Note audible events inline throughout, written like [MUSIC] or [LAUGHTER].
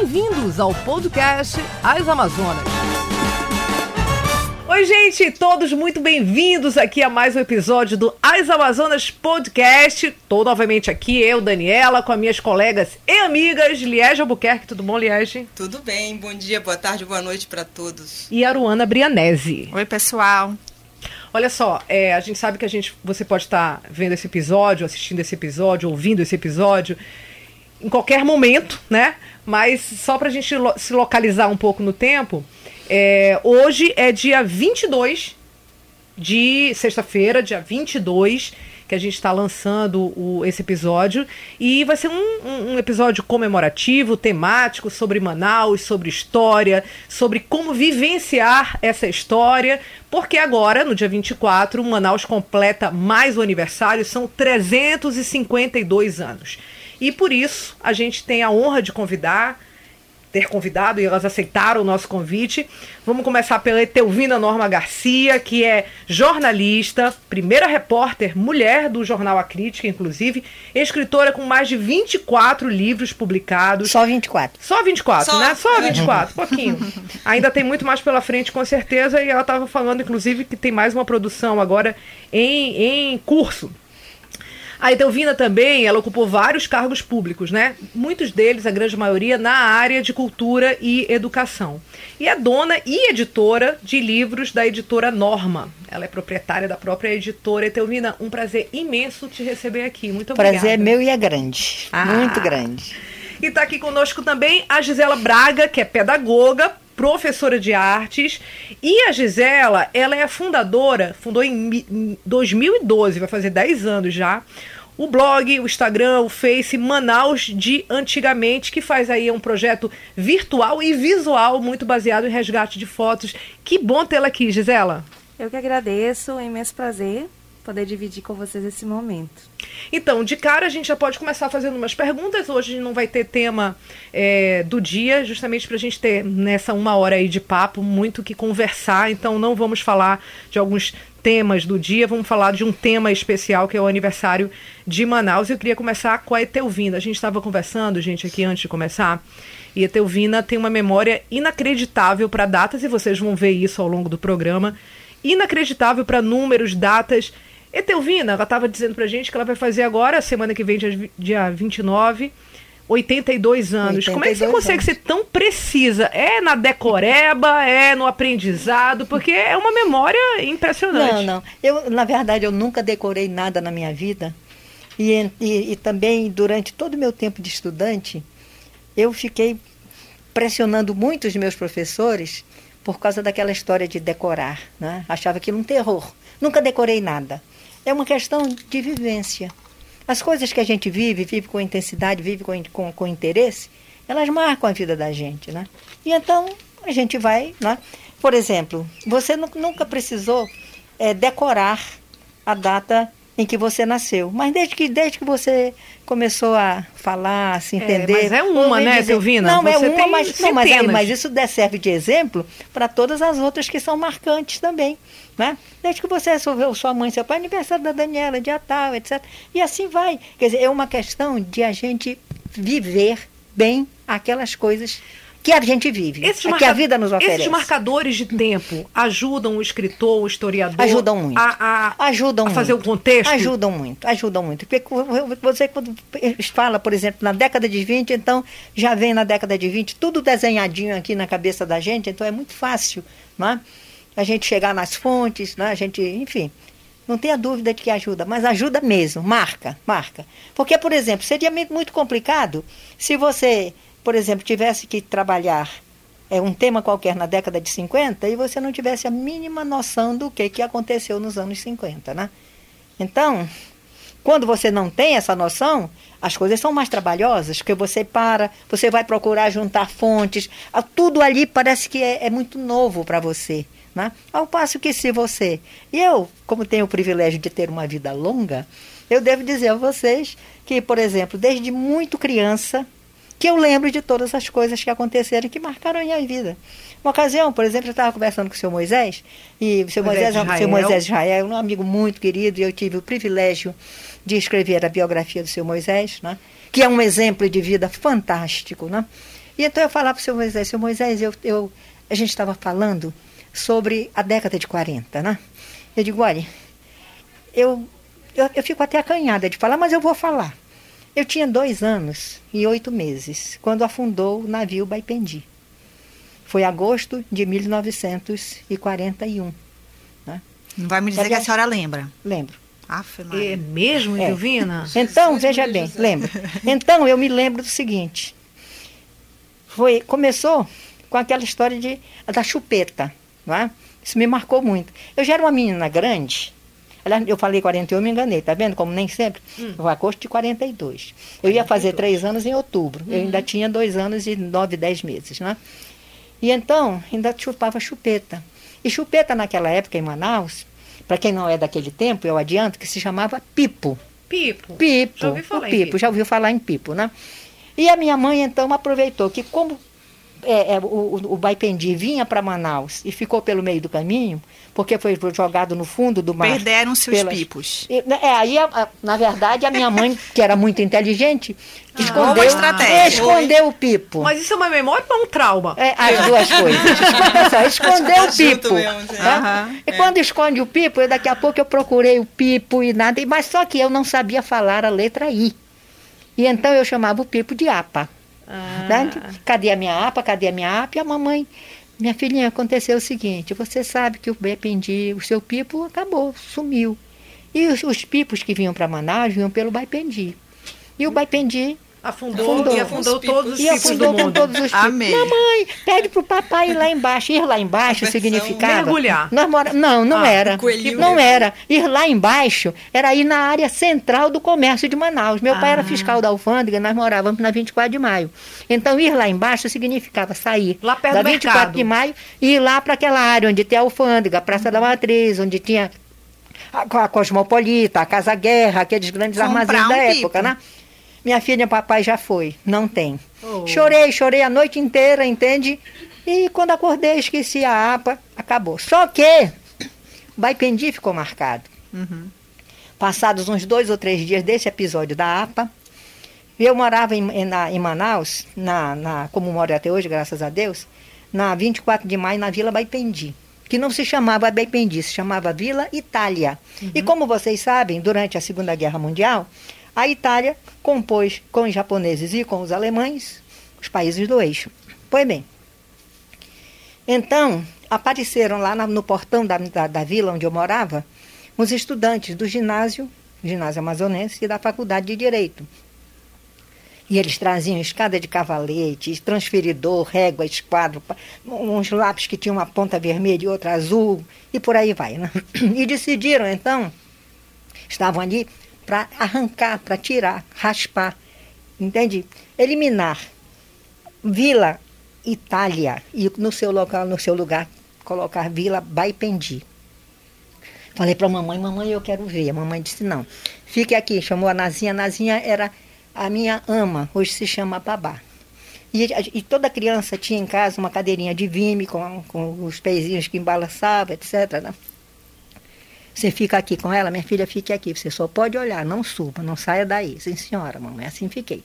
Bem-vindos ao podcast As Amazonas. Oi, gente, todos muito bem-vindos aqui a mais um episódio do As Amazonas Podcast. Estou novamente aqui, eu, Daniela, com as minhas colegas e amigas, Liege Albuquerque. Tudo bom, Liege? Tudo bem, bom dia, boa tarde, boa noite para todos. E a Aruana Brianese. Oi, pessoal. Olha só, é, a gente sabe que a gente, você pode estar vendo esse episódio, assistindo esse episódio, ouvindo esse episódio em qualquer momento, né? Mas só para a gente lo se localizar um pouco no tempo, é, hoje é dia 22 de sexta-feira, dia 22, que a gente está lançando o, esse episódio. E vai ser um, um, episódio comemorativo, temático, sobre Manaus, sobre história, sobre como vivenciar essa história. Porque agora, no dia 24, Manaus completa mais o aniversário, são 352 anos. E por isso a gente tem a honra de convidar ter convidado e elas aceitaram o nosso convite. Vamos começar pela Etelvina Norma Garcia, que é jornalista, primeira repórter mulher do jornal A Crítica, inclusive, escritora com mais de 24 livros publicados. Só 24. Só 24, Só. né? Só 24, pouquinho. [LAUGHS] Ainda tem muito mais pela frente, com certeza, e ela estava falando, inclusive, que tem mais uma produção agora em, em curso. A Edelvina também, ela ocupou vários cargos públicos, né? Muitos deles, a grande maioria, na área de cultura e educação. E é dona e editora de livros da editora Norma. Ela é proprietária da própria editora. Edelvina, um prazer imenso te receber aqui. Muito obrigada. Prazer é meu e é grande. Ah. Muito grande. E está aqui conosco também a Gisela Braga, que é pedagoga, professora de artes. E a Gisela, ela é a fundadora, fundou em 2012, vai fazer 10 anos já, o blog, o Instagram, o Face Manaus de Antigamente, que faz aí um projeto virtual e visual muito baseado em resgate de fotos. Que bom tê-la aqui, Gisela. Eu que agradeço, é um imenso prazer poder dividir com vocês esse momento. Então, de cara a gente já pode começar fazendo umas perguntas. Hoje não vai ter tema é, do dia, justamente para a gente ter nessa uma hora aí de papo muito que conversar. Então, não vamos falar de alguns temas do dia, vamos falar de um tema especial que é o aniversário de Manaus. Eu queria começar com a Etelvina. A gente estava conversando, gente, aqui antes de começar. E a Etelvina tem uma memória inacreditável para datas, e vocês vão ver isso ao longo do programa. Inacreditável para números, datas Etelvina, ela estava dizendo pra gente que ela vai fazer agora, semana que vem, dia, dia 29, 82 anos. 82 Como é que você anos. consegue ser tão precisa? É na decoreba, [LAUGHS] é no aprendizado? Porque é uma memória impressionante. Não, não. Eu, na verdade, eu nunca decorei nada na minha vida. E, e, e também, durante todo o meu tempo de estudante, eu fiquei pressionando muito os meus professores por causa daquela história de decorar. Né? Achava aquilo um terror. Nunca decorei nada é uma questão de vivência. As coisas que a gente vive, vive com intensidade, vive com, com, com interesse, elas marcam a vida da gente, né? E então a gente vai, né? Por exemplo, você nunca precisou é, decorar a data em que você nasceu. Mas desde que, desde que você começou a falar, a se é, entender. É, mas é uma, né, dizer, Silvina? Não, é você é uma, mas, não, mas, mas, isso serve de exemplo para todas as outras que são marcantes também. Né? Desde que você resolveu sua mãe, seu pai, aniversário da Daniela, dia tal, etc. E assim vai. Quer dizer, é uma questão de a gente viver bem aquelas coisas que a gente vive, esses que a vida nos oferece. Esses marcadores de tempo ajudam o escritor, o historiador ajudam muito. a, a, ajudam a fazer muito. o contexto? Ajudam muito, ajudam muito. Porque você quando fala, por exemplo, na década de 20, então já vem na década de 20 tudo desenhadinho aqui na cabeça da gente, então é muito fácil, né? A gente chegar nas fontes, né? A gente, enfim, não tenha dúvida de que ajuda, mas ajuda mesmo, marca, marca. Porque, por exemplo, seria muito complicado se você por exemplo, tivesse que trabalhar é, um tema qualquer na década de 50 e você não tivesse a mínima noção do que, que aconteceu nos anos 50, né? Então, quando você não tem essa noção, as coisas são mais trabalhosas, porque você para, você vai procurar juntar fontes, tudo ali parece que é, é muito novo para você. Né? Ao passo que se você. E eu, como tenho o privilégio de ter uma vida longa, eu devo dizer a vocês que, por exemplo, desde muito criança, que eu lembro de todas as coisas que aconteceram e que marcaram a minha vida. Uma ocasião, por exemplo, eu estava conversando com o seu Moisés, e o seu Moisés, Moisés, Israel. seu Moisés Israel, um amigo muito querido, e eu tive o privilégio de escrever a biografia do seu Moisés, né? que é um exemplo de vida fantástico. Né? E então eu falava para o seu Moisés, seu Moisés, eu, eu, a gente estava falando sobre a década de 40, né? Eu digo, olha, eu, eu, eu fico até acanhada de falar, mas eu vou falar. Eu tinha dois anos e oito meses quando afundou o navio Baipendi. Foi agosto de 1941. Né? Não vai me dizer Aliás, que a senhora lembra. Lembro. Aff, é mesmo, é. [LAUGHS] Então, veja bem, lembro. Então, eu me lembro do seguinte. Foi, começou com aquela história de, da chupeta. Não é? Isso me marcou muito. Eu já era uma menina grande. Aliás, eu falei 41, me enganei, tá vendo? Como nem sempre. Hum. Foi agosto de 42. Eu ia fazer três anos em outubro. Uhum. Eu ainda tinha dois anos e nove, dez meses, né? E então, ainda chupava chupeta. E chupeta naquela época em Manaus, para quem não é daquele tempo, eu adianto que se chamava pipo. Pipo. Pipo. Já ouviu falar o pipo, pipo, já ouviu falar em pipo, né? E a minha mãe então aproveitou que como é, é, o, o Baipendi vinha para Manaus e ficou pelo meio do caminho, porque foi jogado no fundo do mar. Perderam seus pelas... pipos. Né, é, aí, a, a, na verdade, a minha mãe, que era muito inteligente, ah, escondeu, escondeu o pipo. Mas isso é uma memória ou um trauma? É, as duas coisas. [LAUGHS] Escondeu o pipo. Mesmo, né? E quando esconde o pipo, eu, daqui a pouco eu procurei o pipo e nada, mas só que eu não sabia falar a letra I. E então eu chamava o pipo de apa. Ah. Né? Cadê a minha apa? Cadê a minha apa? E a mamãe, minha filhinha, aconteceu o seguinte: você sabe que o Baipendi, o seu pipo acabou, sumiu. E os, os pipos que vinham para Manaus vinham pelo Baipendi. E o Baipendi Afundou, afundou, e afundou todos os e afundou com todos os pipos. Amei. Mamãe, pede pro papai ir lá embaixo. Ir lá embaixo significava... Mergulhar. Nós mora... Não, não ah, era. Não era. Ir lá embaixo era ir na área central do comércio de Manaus. Meu ah. pai era ah. fiscal da alfândega, nós morávamos na 24 de maio. Então, ir lá embaixo significava sair lá perto da do 24 mercado. de maio e ir lá para aquela área onde tem a alfândega, a Praça da Matriz, onde tinha a, a Cosmopolita, a Casa Guerra, aqueles grandes Comprar armazéns um da pipo. época, né? Minha filha, papai já foi. Não tem. Oh. Chorei, chorei a noite inteira, entende? E quando acordei, esqueci a APA, acabou. Só que Baipendi ficou marcado. Uhum. Passados uns dois ou três dias desse episódio da APA, eu morava em, na, em Manaus, na, na, como moro até hoje, graças a Deus, na 24 de maio, na Vila Baipendi que não se chamava Baipendi, se chamava Vila Itália. Uhum. E como vocês sabem, durante a Segunda Guerra Mundial, a Itália compôs com os japoneses e com os alemães os países do eixo. Pois bem, então apareceram lá no portão da, da, da vila onde eu morava os estudantes do ginásio, ginásio amazonense e da faculdade de Direito. E eles traziam escada de cavalete, transferidor, régua, esquadro, uns lápis que tinham uma ponta vermelha e outra azul, e por aí vai. Né? [CLEARS THROAT] E decidiram, então, estavam ali para arrancar, para tirar, raspar, entende? Eliminar Vila Itália e no seu local, no seu lugar, colocar Vila Baipendi. Falei para a mamãe, mamãe, eu quero ver. A mamãe disse, não, fique aqui. Chamou a Nazinha. A Nazinha era a minha ama, hoje se chama babá. E, e, toda criança tinha em casa uma cadeirinha de vime com, com os pezinhos que embalançavam, etc. Né? Você fica aqui com ela, minha filha, fique aqui. Você só pode olhar, não suba, não saia daí. Sim, senhora, mamãe, assim fiquei.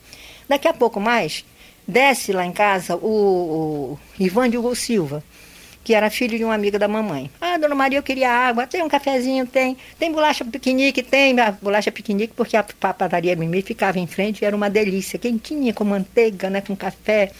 Daqui a pouco mais, desce lá em casa o, o Ivan Diogo Silva, que era filho de uma amiga da mamãe. Ah, dona Maria, eu queria água, tem um cafezinho, tem. Tem bolacha piquenique, tem a bolacha piquenique, porque a padaria Mimi ficava em frente, era uma delícia, quentinha, com manteiga, né, com café.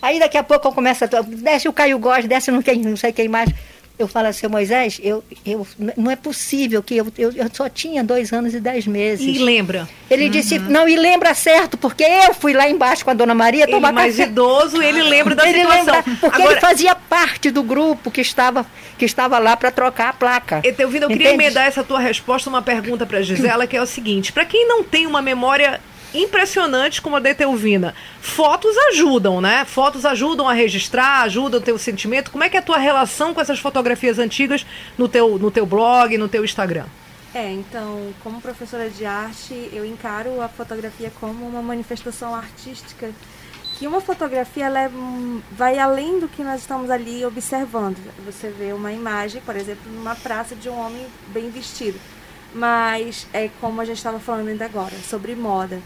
Aí daqui a pouco eu começo a... Desce o Caio Góes, desce não, quem, não sei quem mais eu falo assim, Moisés, eu, eu, não é possível que eu, eu, eu só tinha dois anos e dez meses. E lembra? Ele uhum. disse, não, e lembra certo, porque eu fui lá embaixo com a dona Maria tomar ele mais café. idoso, ele lembra da ele situação. Lembra, porque Agora... ele fazia parte do grupo que estava, que estava lá para trocar a placa. Etelvino, eu queria emendar essa tua resposta uma pergunta para Gisela, que é o seguinte, para quem não tem uma memória impressionante como a da Etelvina. Fotos ajudam, né? Fotos ajudam a registrar, ajudam o teu sentimento. Como é que é a tua relação com essas fotografias antigas no teu, no teu blog, no teu Instagram? É, então, como professora de arte, eu encaro a fotografia como uma manifestação artística que uma fotografia ela é, vai além do que nós estamos ali observando. Você vê uma imagem, por exemplo, numa praça de um homem bem vestido. Mas é como a gente estava falando ainda agora, sobre moda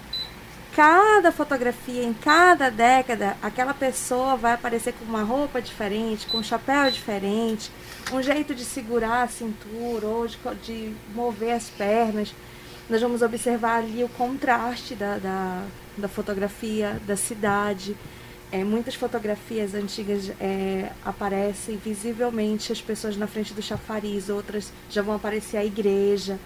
cada fotografia, em cada década, aquela pessoa vai aparecer com uma roupa diferente, com um chapéu diferente, um jeito de segurar a cintura ou de, de mover as pernas. Nós vamos observar ali o contraste da, da, da fotografia, da cidade. É, muitas fotografias antigas é, aparecem visivelmente as pessoas na frente do chafariz, outras já vão aparecer a igreja,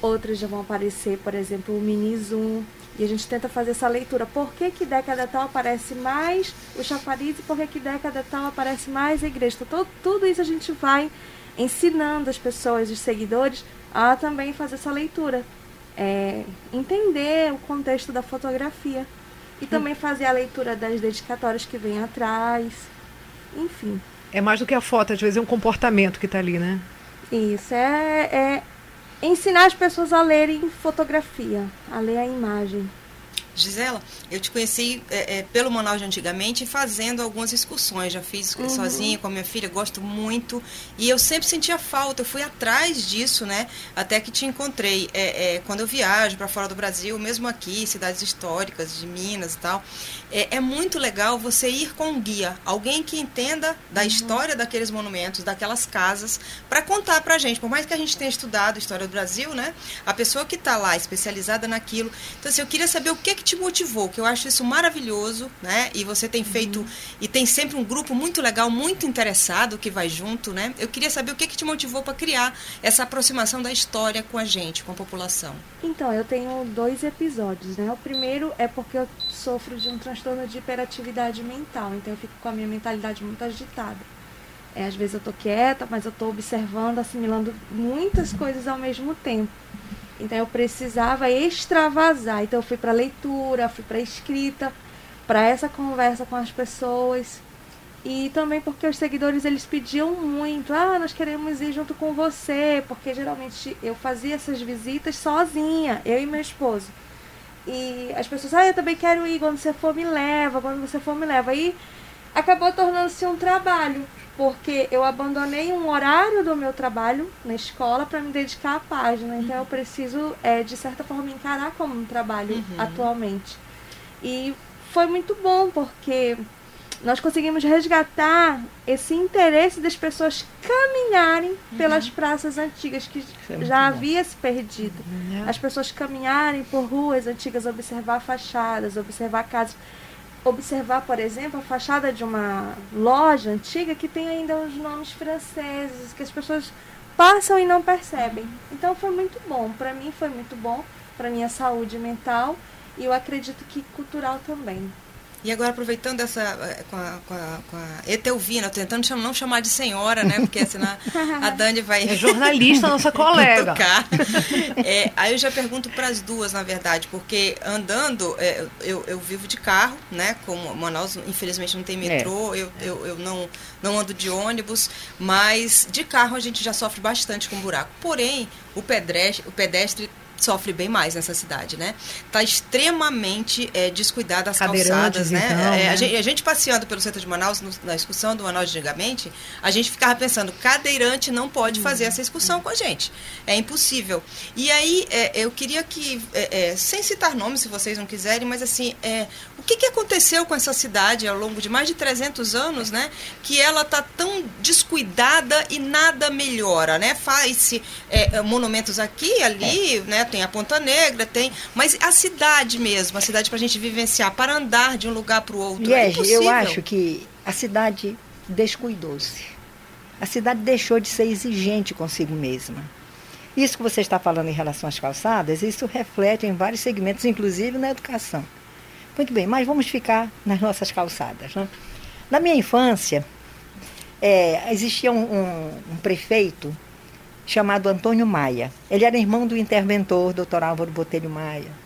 outras já vão aparecer, por exemplo, o mini zoom. E a gente tenta fazer essa leitura. Por que, que década tal aparece mais o chafariz e por que, que década tal aparece mais a igreja? Então, tudo isso a gente vai ensinando as pessoas, os seguidores, a também fazer essa leitura. É, entender o contexto da fotografia. E também fazer a leitura das dedicatórias que vem atrás. Enfim. É mais do que a foto, às vezes é um comportamento que está ali, né? Isso, é, é ensinar as pessoas a lerem fotografia, a ler a imagem. Gisela, eu te conheci é, é, pelo Manaus de antigamente fazendo algumas excursões. Já fiz uhum. sozinha com a minha filha, gosto muito. E eu sempre sentia falta, eu fui atrás disso, né? Até que te encontrei. É, é quando eu viajo para fora do Brasil, mesmo aqui, cidades históricas de Minas e tal, é, é muito legal você ir com um guia, alguém que entenda da uhum. história daqueles monumentos, daquelas casas, para contar para a gente. Por mais que a gente tenha estudado a história do Brasil, né? A pessoa que está lá, especializada naquilo. Então, assim, eu queria saber o que, que te motivou, que eu acho isso maravilhoso, né? E você tem feito, uhum. e tem sempre um grupo muito legal, muito interessado que vai junto, né? Eu queria saber o que, que te motivou para criar essa aproximação da história com a gente, com a população. Então, eu tenho dois episódios, né? O primeiro é porque eu sofro de um transtorno de hiperatividade mental, então eu fico com a minha mentalidade muito agitada. É, às vezes eu tô quieta, mas eu tô observando, assimilando muitas coisas ao mesmo tempo. Então eu precisava extravasar. Então eu fui para leitura, fui para escrita, para essa conversa com as pessoas. E também porque os seguidores eles pediam muito, ah, nós queremos ir junto com você, porque geralmente eu fazia essas visitas sozinha, eu e meu esposo. E as pessoas, ah, eu também quero ir, quando você for me leva, quando você for me leva. E acabou tornando-se um trabalho porque eu abandonei um horário do meu trabalho na escola para me dedicar à página. Então eu preciso, é, de certa forma, encarar como um trabalho uhum. atualmente. E foi muito bom, porque nós conseguimos resgatar esse interesse das pessoas caminharem uhum. pelas praças antigas que é já havia se perdido. Uhum. As pessoas caminharem por ruas antigas, observar fachadas, observar casas observar, por exemplo, a fachada de uma loja antiga que tem ainda os nomes franceses, que as pessoas passam e não percebem. Então foi muito bom, para mim foi muito bom, para minha saúde mental e eu acredito que cultural também. E agora, aproveitando essa eh, com a, com a, com a Etelvina, tentando cham, não chamar de senhora, né? Porque senão a Dani vai. É jornalista, nossa [LAUGHS] colega. É, aí eu já pergunto para as duas, na verdade, porque andando, é, eu, eu vivo de carro, né? Como Manaus, infelizmente, não tem metrô, é. eu, eu, eu não, não ando de ônibus, mas de carro a gente já sofre bastante com buraco. Porém, o pedestre, o pedestre sofre bem mais nessa cidade, né? Tá extremamente é, descuidada as calçadas, né? Então, é, né? A, gente, a, gente, passeando pelo centro de Manaus, no, na excursão do Manaus de antigamente, a gente ficava pensando, cadeirante não pode fazer essa excursão com a gente. É impossível. E aí, é, eu queria que, é, é, sem citar nomes, se vocês não quiserem, mas assim, é, o que, que aconteceu com essa cidade ao longo de mais de 300 anos, né? Que ela tá tão descuidada e nada melhora, né? Faz-se monumentos aqui ali, né? Tem a Ponta Negra, tem. Mas a cidade mesmo, a cidade para a gente vivenciar, para andar de um lugar para o outro. Yes, é eu acho que a cidade descuidou-se. A cidade deixou de ser exigente consigo mesma. Isso que você está falando em relação às calçadas, isso reflete em vários segmentos, inclusive na educação. Muito bem, mas vamos ficar nas nossas calçadas. Né? Na minha infância, é, existia um, um, um prefeito chamado Antônio Maia. Ele era irmão do interventor, doutor Álvaro Botelho Maia.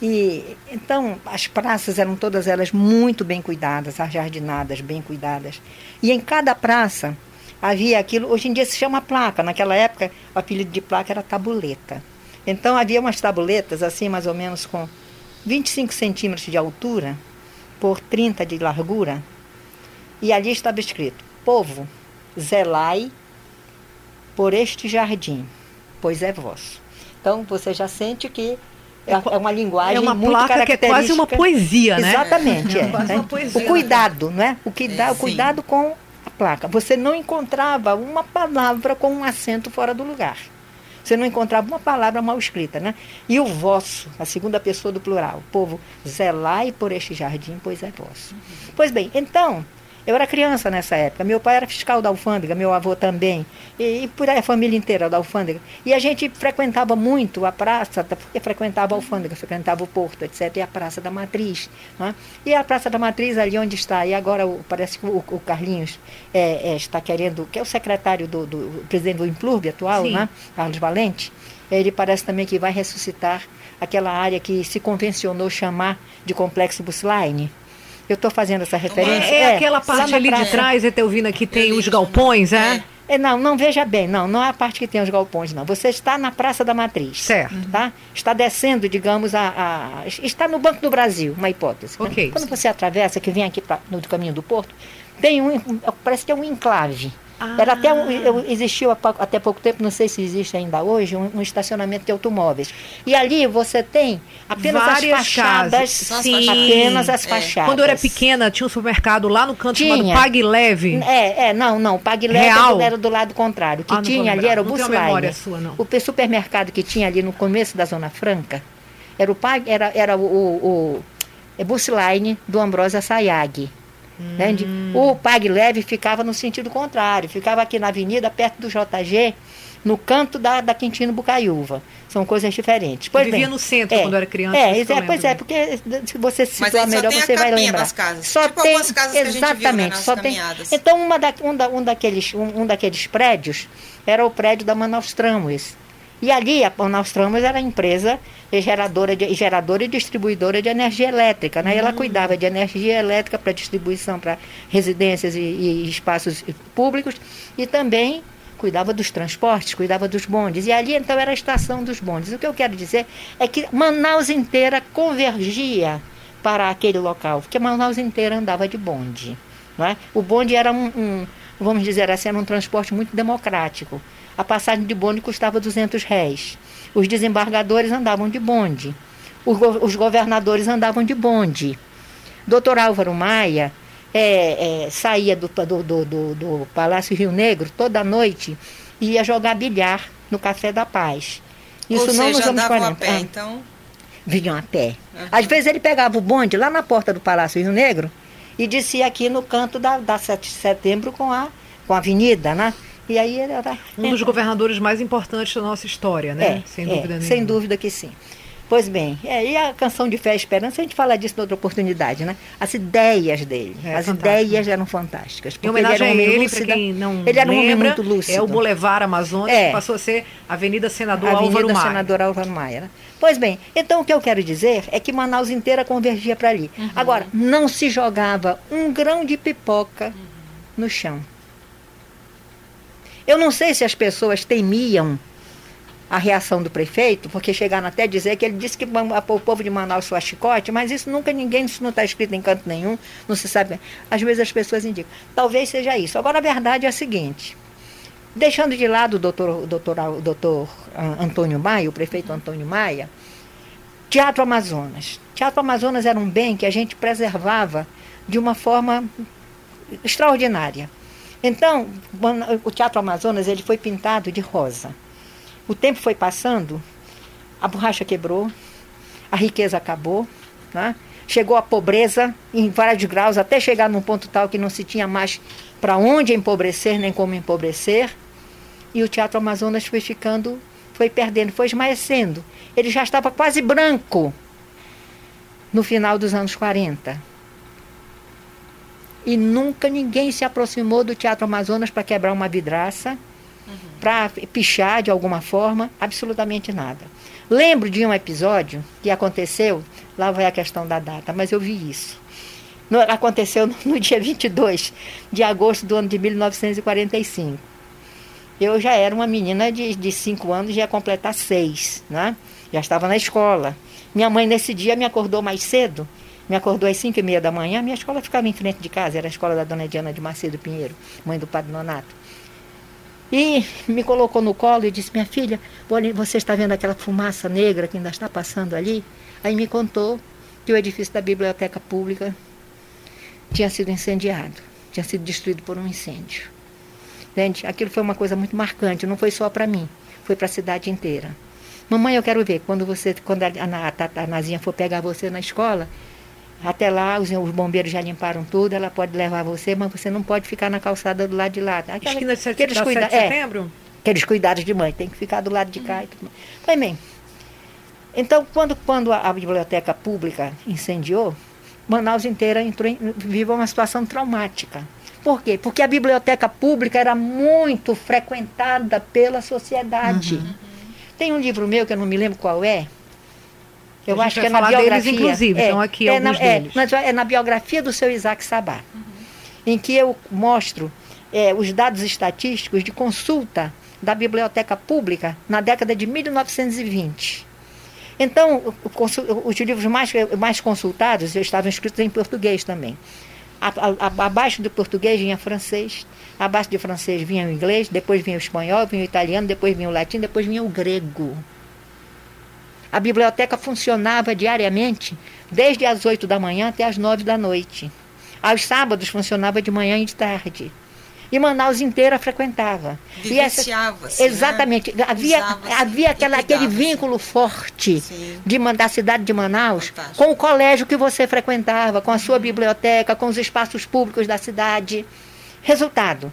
E então as praças eram todas elas muito bem cuidadas, jardinadas, bem cuidadas. E em cada praça havia aquilo, hoje em dia se chama placa, naquela época o apelido de placa era tabuleta. Então havia umas tabuletas assim, mais ou menos com 25 centímetros de altura por 30 de largura. E ali estava escrito: Povo, zelai por este jardim, pois é vosso. Então você já sente que É, é uma linguagem é uma muito placa que é quase uma poesia, né? Exatamente, é. [LAUGHS] é. quase é. uma poesia, o cuidado, não é? O, que dá, É, o cuidado com a placa. Você não encontrava uma palavra com um acento fora do lugar. Você não encontrava uma palavra mal escrita, né? E o vosso, a segunda pessoa do plural, povo, zelai por este jardim, pois é vosso. Pois bem, então, eu era criança nessa época. Meu pai era fiscal da alfândega, meu avô também. E, e por aí a família inteira da alfândega. E a gente frequentava muito a praça, porque frequentava a alfândega, frequentava o porto, etc. E a Praça da Matriz. Né? E a Praça da Matriz, ali onde está, e agora o, parece que o, o Carlinhos é, é, está querendo, que é o secretário do, do o presidente do Implurb atual, Sim. né? Carlos Valente, ele parece também que vai ressuscitar aquela área que se convencionou chamar de complexo busline. Eu estou fazendo essa referência. É, é aquela parte ali de praça. trás, Etelvina, que tem Eu os galpões, é? É, não, não veja bem, não, não é a parte que tem os galpões, não. Você está na Praça da Matriz. Certo. Tá? Está descendo, digamos, a, a- Está no Banco do Brasil, uma hipótese. Ok. Quando você atravessa, que vem aqui pra, no caminho do Porto, tem um. Parece que é um enclave. Ah. Era até um, eu- existiu até pouco tempo, não sei se existe ainda hoje, um, um estacionamento de automóveis. E ali você tem apenas Várias as fachadas, casas. Sim. fachadas. apenas as É. fachadas. Quando eu era pequena, tinha um supermercado lá no canto chamado Tinha. Pague Leve. É, é, não, não. O Pague Leve Real? era do lado contrário. O que Ah, tinha ali era o Busline. memória sua, não. O pe- supermercado que tinha ali no começo da Zona Franca era o Pag, era, era o, o, o é Busline do Ambrosia Sayag. Entende? Hum. O Pague Leve ficava no sentido contrário, ficava aqui na avenida, perto do JG, no canto da, da Quintino Bucaiúva. São coisas diferentes. Pois vivia bem, no centro quando eu era criança, É, é, pois é, porque se você se situar melhor, você vai lembrar. das casas. Só Tipo tem, algumas casas que a gente viu, né, exatamente, nas só tem. Então, uma da, um, da, um, daqueles, um, um daqueles prédios era o prédio da Manaus Tramways. E ali, a Manaus Tramways era a empresa geradora, de, geradora e distribuidora de energia elétrica. Né? E ela cuidava de energia elétrica para distribuição para residências e, e espaços públicos e também cuidava dos transportes, cuidava dos bondes. E ali, então, era a estação dos bondes. O que eu quero dizer é que Manaus inteira convergia para aquele local, porque Manaus inteira andava de bonde. Não é? O bonde era um, um, vamos dizer assim, era um transporte muito democrático. A passagem de bonde custava 200 réis. Os desembargadores andavam de bonde. Os, go- os governadores andavam de bonde. Doutor Álvaro Maia é, é, saía do, do, do, do- do Palácio Rio Negro toda noite e ia jogar bilhar no Café da Paz. Isso Ou não seja, nos anos andavam 40. a pé, Ah então... vinham a pé. Às vezes ele pegava o bonde lá na porta do Palácio Rio Negro e descia aqui no canto da, da 7 de setembro com a, com a avenida, né? E aí ele era. Um dos governadores mais importantes da nossa história, né? É, sem é, dúvida nenhuma. Sem dúvida que sim. Pois bem, é, e a canção de fé e esperança, a gente fala disso em outra oportunidade, né? As ideias dele, É, as fantástico. ideias eram fantásticas. Em homenagem ele era um a ele, para quem não ele era um homem lembra, muito lúcido. é o Boulevard Amazonas, É. que passou a ser Avenida Senador Avenida Álvaro Maia. Senador Álvaro Maia. né? Pois bem, então o que eu quero dizer é que Manaus inteira convergia para ali. Uhum. Agora, não se jogava um grão de pipoca no chão. Eu não sei se as pessoas temiam a reação do prefeito, porque chegaram até a dizer que ele disse que o povo de Manaus sua chicote, mas isso nunca ninguém, isso não está escrito em canto nenhum, não se sabe. Às vezes as pessoas indicam. Talvez seja isso. Agora a verdade é a seguinte. Deixando de lado o doutor, doutor, doutor ah, Antônio Maia, o prefeito Antônio Maia, Teatro Amazonas. Teatro Amazonas era um bem que a gente preservava de uma forma extraordinária. Então, o Teatro Amazonas ele foi pintado de rosa. O tempo foi passando, a borracha quebrou, a riqueza acabou, né? chegou a pobreza em vários graus, até chegar num ponto tal que não se tinha mais para onde empobrecer nem como empobrecer. E o Teatro Amazonas foi ficando, foi perdendo, foi esmaecendo. Ele já estava quase branco no final dos anos 40. E nunca ninguém se aproximou do Teatro Amazonas para quebrar uma vidraça, uhum. para pichar de alguma forma, absolutamente nada. Lembro de um episódio que aconteceu, lá vai a questão da data, mas eu vi isso. No, aconteceu no, dia 22 de agosto do ano de 1945. Eu já era uma menina de 5 anos, já ia completar 6, né? já estava na escola. Minha mãe, nesse dia, me acordou mais cedo, me acordou às 5 e meia da manhã. Minha escola ficava em frente de casa, era a escola da dona Diana de Macedo Pinheiro, mãe do padre Nonato. E me colocou no colo e disse: Minha filha, você está vendo aquela fumaça negra que ainda está passando ali? Aí me contou que o edifício da biblioteca pública tinha sido incendiado, tinha sido destruído por um incêndio. Entende? Aquilo foi uma coisa muito marcante, não foi só para mim, foi para a cidade inteira. Mamãe, eu quero ver, quando você, quando a, a, a, a Nazinha for pegar você na escola, até lá os, os, bombeiros já limparam tudo, ela pode levar você, mas você não pode ficar na calçada do lado de lá. Aquela, Esquina de 7, aqueles, cuida de setembro? É, aqueles cuidados de mãe, tem que ficar do lado de cá hum. e tudo. Foi bem. Então, quando, quando a, a biblioteca pública incendiou, Manaus inteira entrou em, viveu uma situação traumática. Por quê? Porque a biblioteca pública era muito frequentada pela sociedade. Uhum. Tem um livro meu que eu não me lembro qual é. Eu acho que é na biografia. Deles, inclusive, é, aqui é na, é, é, na biografia do seu Isaac Sabá, uhum. em que eu mostro é, os dados estatísticos de consulta da biblioteca pública na década de 1920. Então, os livros mais, mais consultados estavam escritos em português também. A, a, abaixo do português vinha francês, abaixo do francês vinha o inglês, depois vinha o espanhol, vinha o italiano, depois vinha o latim, depois vinha o grego. A biblioteca funcionava diariamente, desde as 8 da manhã até as 9 da noite. Aos sábados funcionava de manhã e de tarde e Manaus inteira frequentava. Vivenciava-se, né? Exatamente. Né? Havia, havia aquela, aquele vínculo forte Sim. de da cidade de Manaus Fantástico. com o colégio que você frequentava, com a sua biblioteca, com os espaços públicos da cidade. Resultado,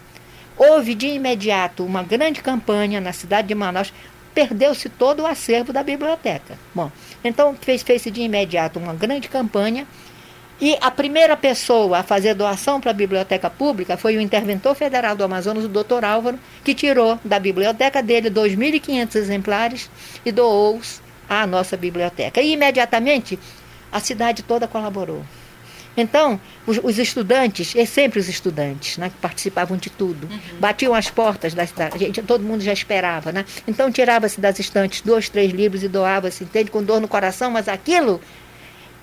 houve de imediato uma grande campanha na cidade de Manaus, perdeu-se todo o acervo da biblioteca. Bom, então fez-se fez de imediato uma grande campanha e a primeira pessoa a fazer doação para a biblioteca pública foi o interventor federal do Amazonas, o doutor Álvaro, que tirou da biblioteca dele 2.500 exemplares e doou-os à nossa biblioteca. E imediatamente a cidade toda colaborou. Então, os, os, estudantes, e sempre os estudantes, né, que participavam de tudo, uhum. batiam as portas da cidade, gente, todo mundo já esperava, né? Então tirava-se das estantes dois, três livros e doava-se, entende, com dor no coração, mas aquilo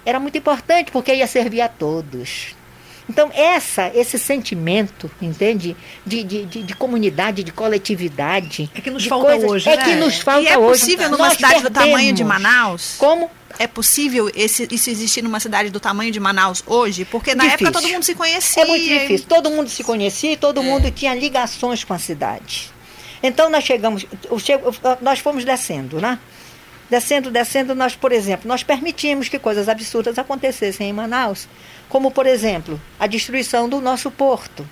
era muito importante porque ia servir a todos. Então, essa, esse sentimento, entende? De, de, de, de comunidade, de coletividade. É que nos falta coisas, hoje. É né? que nos falta hoje. E é possível numa Nós cidade do tamanho de Manaus? Como? É possível esse, isso existir numa cidade do tamanho de Manaus hoje? Porque na difícil. época todo mundo se conhecia. É muito difícil. Todo mundo se conhecia e todo é. mundo tinha ligações com a cidade. Então nós chegamos, nós fomos descendo, né? Descendo, descendo, nós, por exemplo, nós permitimos que coisas absurdas acontecessem em Manaus, como, por exemplo, a destruição do nosso porto.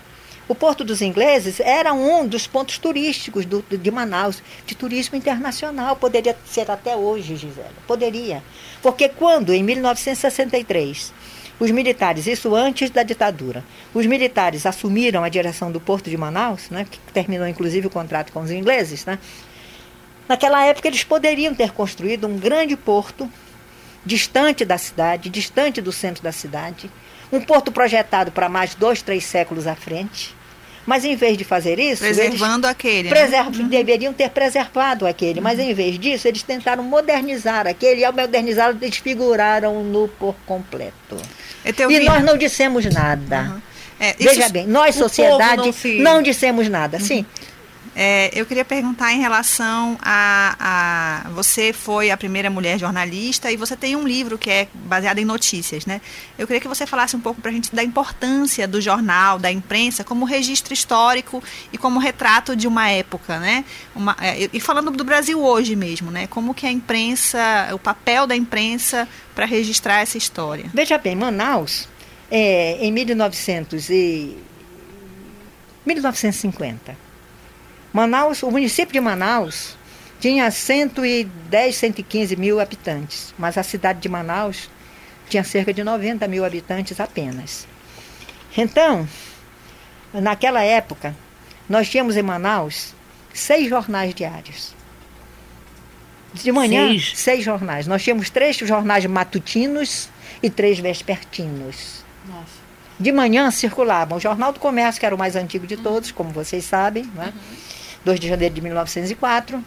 O Porto dos Ingleses era um dos pontos turísticos do, de Manaus, de turismo internacional. Poderia ser até hoje, Gisela. Poderia. Porque quando, em 1963, os militares, isso antes da ditadura, os militares assumiram a direção do Porto de Manaus, né, que terminou inclusive o contrato com os ingleses, né, Naquela época, eles poderiam ter construído um grande porto, distante da cidade, distante do centro da cidade, um porto projetado para mais dois, três séculos à frente. Mas em vez de fazer isso. Preservando aquele. Né? Preserv né? Deveriam ter preservado aquele. Uhum. Mas em vez disso, eles tentaram modernizar aquele. E ao modernizá-lo, desfiguraram-no por completo. E nós não dissemos nada. Uhum. É, Veja bem, nós, sociedade, não, se... não, dissemos nada. Uhum. Sim. É, eu queria perguntar em relação a, a, Você foi a primeira mulher jornalista e você tem um livro que é baseado em notícias, né? Eu queria que você falasse um pouco para a gente da importância do jornal, da imprensa, como registro histórico e como retrato de uma época, né? Uma, é, e falando do Brasil hoje mesmo, né? Como que a imprensa, o papel da imprensa para registrar essa história. Veja bem, Manaus, é, em 1900 e 1950 Manaus, o município de Manaus tinha 110, 115 mil habitantes, mas a cidade de Manaus tinha cerca de 90 mil habitantes apenas. Então, naquela época, nós tínhamos em Manaus seis jornais diários. De manhã, seis, seis jornais. Nós tínhamos três jornais matutinos e três vespertinos. Nossa. De manhã circulavam o Jornal do Comércio, que era o mais antigo de todos, como vocês sabem, não é? Uhum 2 de janeiro de 1904.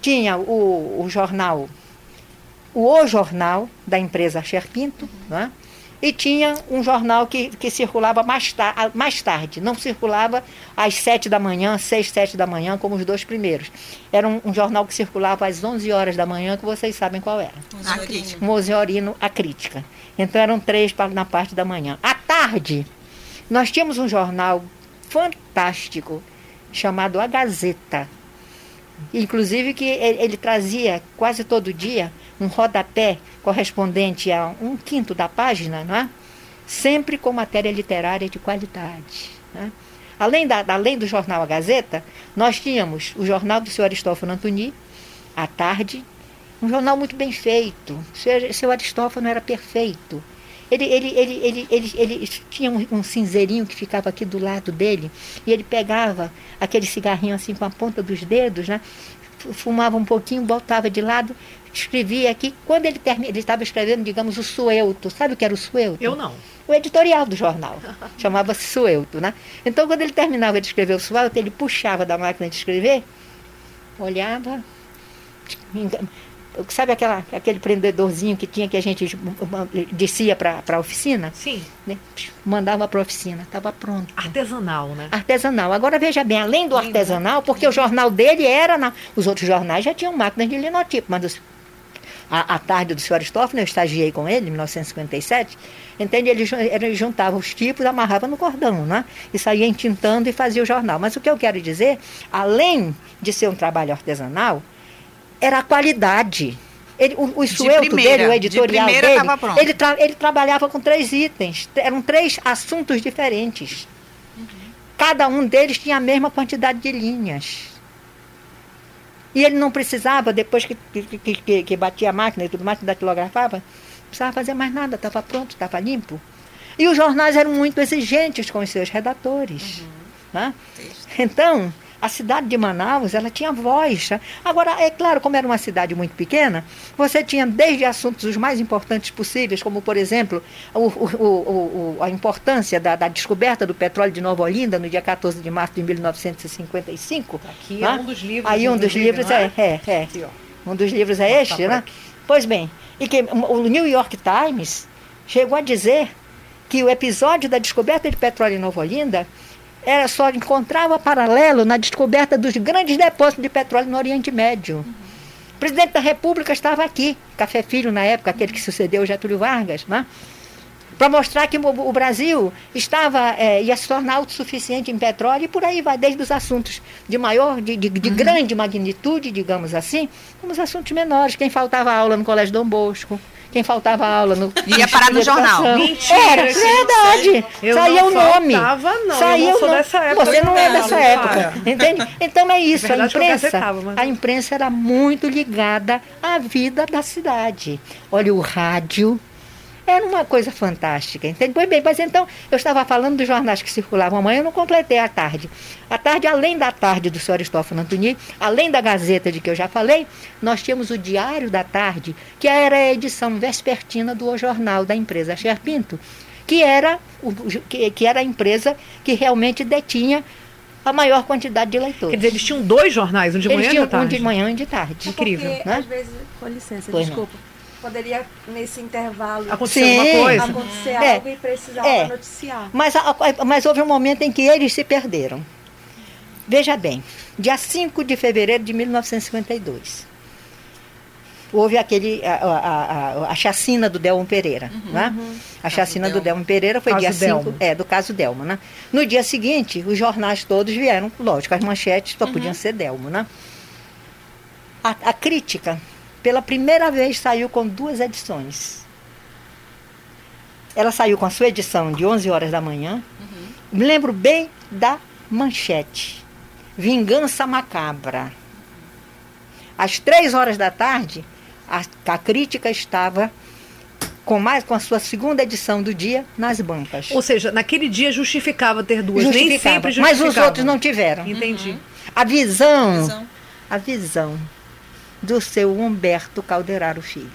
Tinha o, o jornal, o O Jornal, da empresa Cher Pinto, né? e tinha um jornal que, que circulava mais, ta mais tarde, não circulava às sete da manhã, seis, sete da manhã, como os dois primeiros. Era um, um jornal que circulava às onze horas da manhã, que vocês sabem qual era. A crítica. Moseorino, a crítica. Então eram três na parte da manhã. À tarde, nós tínhamos um jornal fantástico chamado A Gazeta. Inclusive que ele, ele trazia quase todo dia um rodapé correspondente a um quinto da página, não é? sempre com matéria literária de qualidade. Né? Além, da, além do jornal A Gazeta, nós tínhamos o jornal do senhor Aristófano Antoni, à tarde, um jornal muito bem feito. Senhor, seu Aristófano era perfeito. Ele, ele, ele, ele, ele, ele tinha um, um, cinzeirinho que ficava aqui do lado dele, e ele pegava aquele cigarrinho assim com a ponta dos dedos, né? fumava um pouquinho, voltava de lado, escrevia aqui. Quando ele termina, ele estava escrevendo, digamos, o Suelto. Sabe o que era o Suelto? Eu não. O editorial do jornal. [LAUGHS] Chamava-se Suelto, né? Então, quando ele terminava de escrever o Suelto, ele puxava da máquina de escrever, olhava, Sabe aquela, aquele prendedorzinho que tinha que a gente descia para a oficina? Sim. Né? Mandava para a oficina, estava pronto. Artesanal, né? Artesanal. Agora veja bem, além do artesanal, porque o jornal dele era. Na, os outros jornais já tinham máquinas de linotipo, mas a, a tarde do senhor Aristófanes, eu estagiei com ele em 1957, entende? Ele, ele juntava os tipos, amarrava no cordão, né? E saía entintando e fazia o jornal. Mas o que eu quero dizer, além de ser um trabalho artesanal, era a qualidade. Ele, o, o primeira, dele, o editorial de dele, ele, tra, ele trabalhava com três itens. Eram três assuntos diferentes. Uhum. Cada um deles tinha a mesma quantidade de linhas. E ele não precisava, depois que, que, que, que batia a máquina e tudo mais, que datilografava, não precisava fazer mais nada, estava pronto, estava limpo. E os jornais eram muito exigentes com os seus redatores. Uhum. Né? Então, a cidade de Manaus, ela tinha voz. Né? Agora, é claro, como era uma cidade muito pequena, você tinha desde assuntos os mais importantes possíveis, como, por exemplo, o, o, o, a importância da, da, descoberta do petróleo de Nova Olinda no dia 14 de março de 1955. Aqui né? é um dos livros. Aí um dos livros é, é, é, Aqui, um dos livros é este, né? Pois bem, e que o New York Times chegou a dizer que o episódio da descoberta de petróleo em Nova Olinda era só encontrava paralelo na descoberta dos grandes depósitos de petróleo no Oriente Médio. O presidente da República estava aqui, Café Filho na época, aquele que sucedeu Getúlio Vargas, né? para mostrar que o Brasil estava é, ia se tornar autossuficiente em petróleo e por aí vai, desde os assuntos de maior, de, de, de uhum. grande magnitude, digamos assim, como os assuntos menores. Quem faltava aula no Colégio Dom Bosco, quem faltava aula no. Ia parar no jornal. Mentira, Era, verdade. Eu Saía o nome. Faltava, não. Saía eu não sou o nome. dessa época. Você não é dessa época. Entende? Então é isso. Verdade, a imprensa. mas... A imprensa era muito ligada à vida da cidade. Olha, o rádio era uma coisa fantástica, entende? Pois bem, mas então eu estava falando dos jornais que circulavam amanhã, eu não completei a tarde. A tarde, além da tarde do senhor Aristófano Antoni, além da Gazeta de que eu já falei, nós tínhamos o Diário da Tarde, que era a edição vespertina do jornal da empresa Sherpinto, que era, o, que, que era a empresa que realmente detinha a maior quantidade de leitores. Quer dizer, eles tinham dois jornais, um de manhã e um de tarde? um de manhã e um de tarde. É Incrível. Porque, né? às vezes, com licença, Pois desculpa. Poderia, nesse intervalo, Aconteceu Sim. alguma coisa? acontecer É. algo e precisava É. noticiar. Mas, mas houve um momento em que eles se perderam. Veja bem, dia 5 de fevereiro de 1952, houve aquele, a, a, a, a chacina do Delmo Pereira. Né? A chacina do Delmo. Delmo Pereira foi Caso dia 5, Delmo. é, do caso Delmo. Né? No dia seguinte, os jornais todos vieram, lógico, as manchetes só podiam ser Delmo. Né? A, a crítica, pela primeira vez, saiu com duas edições. Ela saiu com a sua edição de 11 horas da manhã. Me lembro bem da manchete. Vingança macabra. Às três horas da tarde, a, a crítica estava com mais com a sua segunda edição do dia nas bancas. Ou seja, naquele dia justificava ter duas, nem Justificava, sempre justificava. Mas os outros não tiveram. Entendi. A visão, Visão. a visão do seu Humberto Calderaro Filho.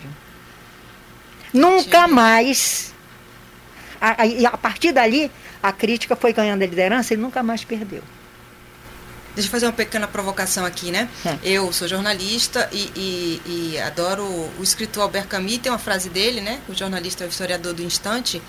Nunca Sim. mais. A, a, e a partir dali, a crítica foi ganhando a liderança e nunca mais perdeu. Deixa eu fazer uma pequena provocação aqui, né? É. Eu sou jornalista e, e- e adoro o escritor Albert Camus, tem uma frase dele, né? O jornalista é o historiador do instante,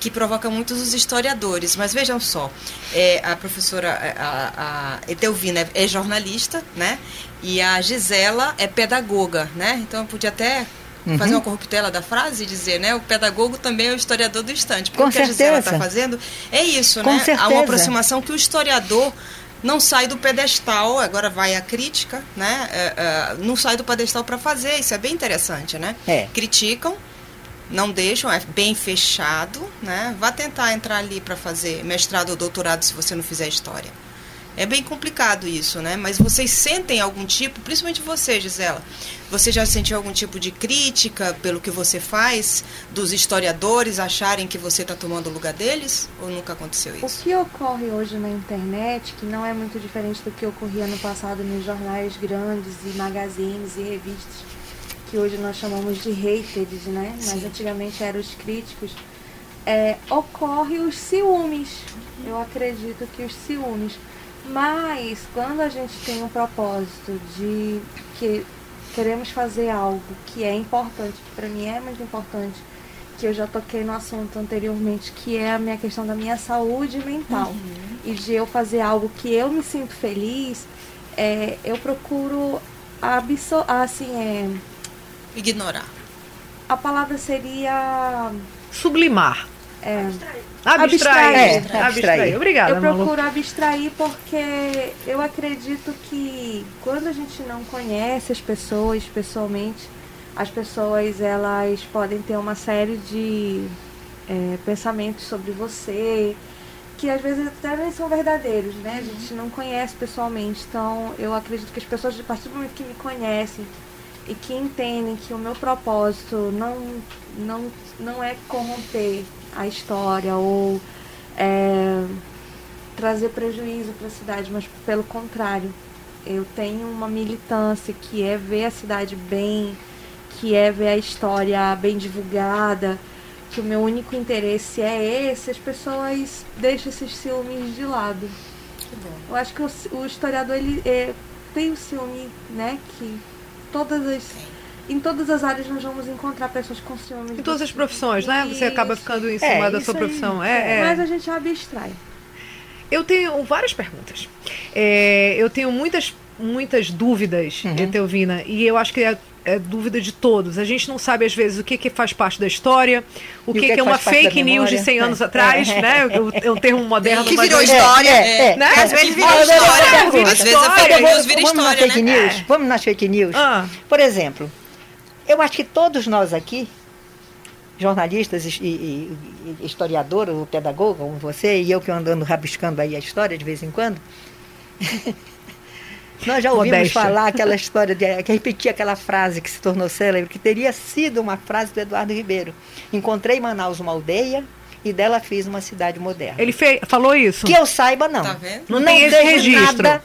que provoca muitos os historiadores. Mas vejam só, é, a professora é, a, a Etelvina é jornalista, né? E a Gisela é pedagoga, né? Então eu podia até Uhum. fazer uma corruptela da frase e dizer, né? O pedagogo também é o historiador do instante. Porque Com o que a Gisela certeza. está fazendo é isso, Com né? Há certeza. uma aproximação que o historiador não sai do pedestal, agora vai a crítica, né? É, é, não sai do pedestal para fazer, isso é bem interessante, né? É. Criticam, não deixam, é bem fechado, né? Vá tentar entrar ali para fazer mestrado ou doutorado se você não fizer história. É bem complicado isso, né? Mas vocês sentem algum tipo, principalmente você, Gisela, você já sentiu algum tipo de crítica pelo que você faz, dos historiadores acharem que você está tomando o lugar deles? Ou nunca aconteceu O isso? que ocorre hoje na internet, que não é muito diferente do que ocorria no passado nos jornais grandes e magazines e revistas, que hoje nós chamamos de haters, né? Mas Sim. antigamente eram os críticos, é, ocorre os ciúmes. Eu acredito que os ciúmes. Mas quando a gente tem um propósito de que queremos fazer algo que é importante, que para mim é muito importante, que eu já toquei no assunto anteriormente, que é a minha questão da minha saúde mental. E de eu fazer algo que eu me sinto feliz, é, eu procuro absor assim, é, Ignorar. a palavra seria Sublimar. é, Abstrair. Abstrair. É, abstrair. Obrigada, eu Malu. procuro abstrair porque eu acredito que quando a gente não conhece as pessoas pessoalmente, as pessoas elas podem ter uma série de é, pensamentos sobre você que às vezes até nem são verdadeiros, né? A gente não conhece pessoalmente, então eu acredito que as pessoas a partir do momento que me conhecem e que entendem que o meu propósito não não não é corromper a história ou é, trazer prejuízo para a cidade, mas pelo contrário, eu tenho uma militância que é ver a cidade bem, que é ver a história bem divulgada, que o meu único interesse é esse, as pessoas deixam esses ciúmes de lado. Eu acho que o, o historiador ele é, tem o ciúme, né? Que todas as em todas as áreas nós vamos encontrar pessoas com ciúmes. Em todas as profissões, né? Você acaba ficando em É, cima da isso sua aí. profissão. É, é. Mas a gente abstrai. Eu tenho várias perguntas. É, eu tenho muitas, muitas dúvidas, Uhum. Etelvina, e eu acho que é, é dúvida de todos. A gente não sabe, às vezes, o que, que faz parte da história, o que, o que que é uma parte da fake news de memória. 100 anos É. atrás, [LAUGHS] [LAUGHS] É. né? É um termo moderno. Que virou história. É, é, né? Às vezes vou história. uma Às vezes a fake História. news vira Vamos nas história, fake né? news? Vamos nas fake news? Ah. Por exemplo, eu acho que todos nós aqui, jornalistas e, e, e historiadores, ou pedagogo, como você, e eu que andando rabiscando aí a história de vez em quando, [LAUGHS] nós já ouvimos Modéstia. falar aquela história, de, que repetia aquela frase que se tornou célebre, que teria sido uma frase do Eduardo Ribeiro. Encontrei em Manaus uma aldeia e dela fiz uma cidade moderna. Ele fe- falou isso? Que eu saiba, não. Tá vendo? Não tem esse registro. Nada.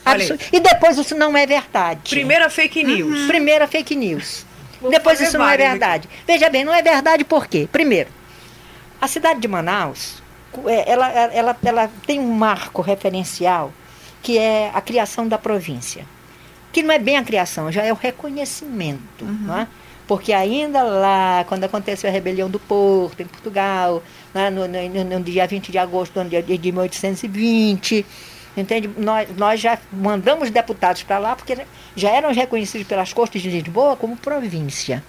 E depois isso não é verdade. Primeira fake news. Primeira fake news. Depois isso não é verdade. Veja bem, não é verdade por quê? Primeiro, a cidade de Manaus, é, ela, ela, ela tem um marco referencial que é a criação da província. Que não é bem a criação, já é o reconhecimento. não é? Porque ainda lá, quando aconteceu a rebelião do Porto, em Portugal, né, no, no- no- dia 20 de agosto de 1820, entende? Nós, nós já mandamos deputados para lá, porque já eram reconhecidos pelas cortes de Lisboa como província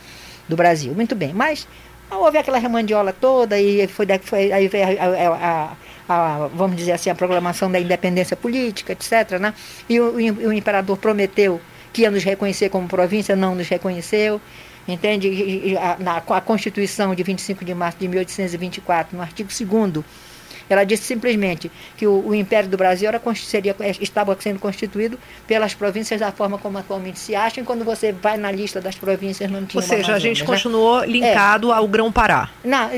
do Brasil. Muito bem, mas houve aquela remandiola toda e foi, foi aí veio a, a- a- a- vamos dizer assim, a proclamação da independência política, etc. Né? E o, o- o imperador prometeu que ia nos reconhecer como província, não nos reconheceu. Entende? A, na, a Constituição de 25 de março de 1824, no artigo 2 ela disse simplesmente que o, o Império do Brasil era, seria, estava sendo constituído pelas províncias da forma como atualmente se acham, e quando você vai na lista das províncias não tinha Ou seja, a gente né? continuou linkado ao Grão-Pará.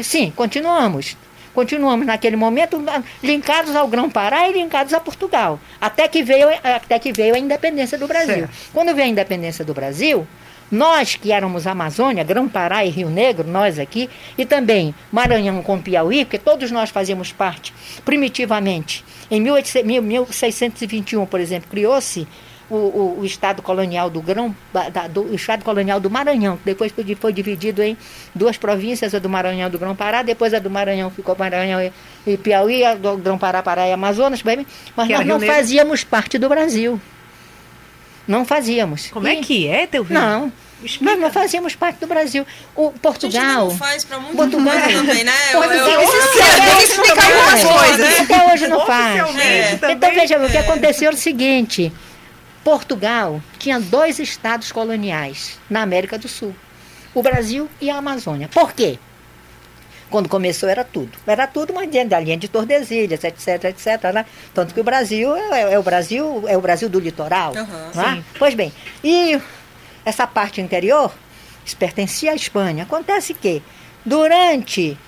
Sim, continuamos. Continuamos naquele momento linkados ao Grão-Pará e linkados a Portugal. Até que, veio, até que veio a independência do Brasil. Certo. Quando veio a independência do Brasil, Nós que éramos Amazônia, Grão-Pará e Rio Negro, nós aqui, e também Maranhão com Piauí, porque todos nós fazíamos parte primitivamente. Em 1621, por exemplo, criou-se o, o, o, Estado colonial do Grão, da, do, Estado colonial do Maranhão, que depois foi, foi, dividido em duas províncias, a do Maranhão e do Grão-Pará, depois a do Maranhão ficou Maranhão e, e Piauí, a do Grão-Pará, Pará e Amazonas, bem, mas que nós não fazíamos parte do Brasil. Não fazíamos. Como é e, é que é, teu filho? Não. Explica. Nós fazíamos parte do Brasil. O Portugal. não faz para muito Portugal também, né? Portugal, eu, eu, eu, eu explicar algumas coisas. Até hoje não faz. É. Então veja, o que aconteceu é o seguinte: Portugal tinha dois estados coloniais na América do Sul: o Brasil e a Amazônia. Por quê? Quando começou era tudo. Era tudo, mas dentro da linha de Tordesilhas, etc, etc. Né? Tanto que o Brasil é, é, o Brasil, é o Brasil do litoral. Uhum, né? Pois bem, e essa parte interior pertencia à Espanha. Acontece que, durante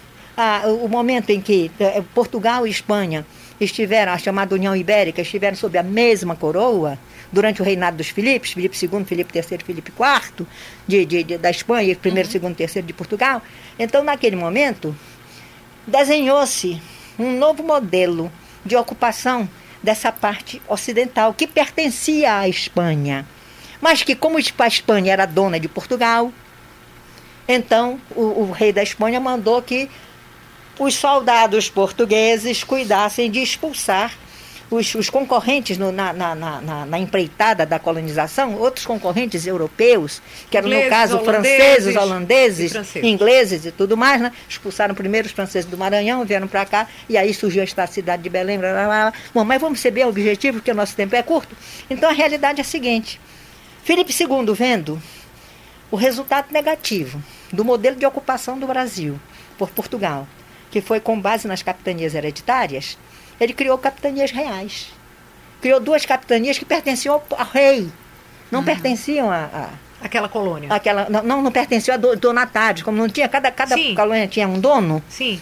o momento em que eh, Portugal e Espanha estiveram, a chamada União Ibérica, estiveram sob a mesma coroa, durante o reinado dos Filipes, Filipe II, Filipe III, Filipe IV, de, de, de, da Espanha, e primeiro, uhum. segundo, terceiro de Portugal. Então, naquele momento, desenhou-se um novo modelo de ocupação dessa parte ocidental, que pertencia à Espanha, mas que, como a Espanha era dona de Portugal, então o, o rei da Espanha mandou que os soldados portugueses cuidassem de expulsar os, os concorrentes no, na, na, na, na, empreitada da colonização, outros concorrentes europeus, que eram, ingleses, no caso, holandeses, franceses, holandeses, franceses. ingleses e tudo mais, né? expulsaram primeiro os franceses do Maranhão, vieram para cá, e aí surgiu esta cidade de Belém. Blá, blá, blá. Bom, mas vamos ser bem objetivos, porque o nosso tempo é curto. Então a realidade é a seguinte: Felipe II, vendo o resultado negativo do modelo de ocupação do Brasil por Portugal, que foi com base nas capitanias hereditárias, ele criou capitanias reais. Criou duas capitanias que pertenciam ao, rei, não uhum. pertenciam a, a Aquela colônia. Aquela, não, não pertencia a do, donatários, como não tinha, cada, cada colônia tinha um dono. Sim.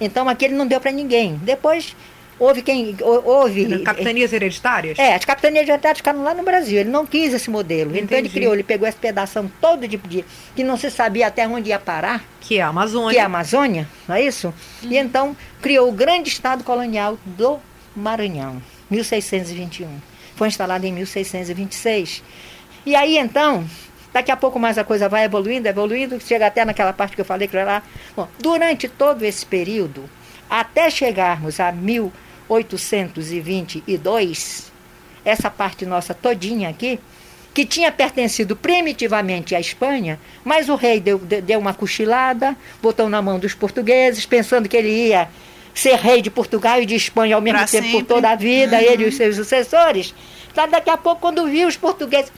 então aquele não deu para ninguém. Depois houve quem. Houve. Capitanias hereditárias? É, as capitanias hereditárias ficaram lá no Brasil. Ele não quis esse modelo. Entendi. Então ele criou, ele pegou essa pedação todo de, de que não se sabia até onde ia parar. Que é a Amazônia. Que é a Amazônia, não é isso? Uhum. E então criou o grande estado colonial do Maranhão, 1621. Foi instalado em 1626. E aí então, daqui a pouco mais a coisa vai evoluindo, evoluindo, chega até naquela parte que eu falei que era lá. Bom, durante todo esse período, até chegarmos a 1822, essa parte nossa todinha aqui, que tinha pertencido primitivamente à Espanha, mas o rei deu, deu uma cochilada, botou na mão dos portugueses, pensando que ele ia ser rei de Portugal e de Espanha ao mesmo pra tempo sempre. por toda a vida, uhum. ele e os seus sucessores. Então, daqui a pouco, quando viu os portugueses,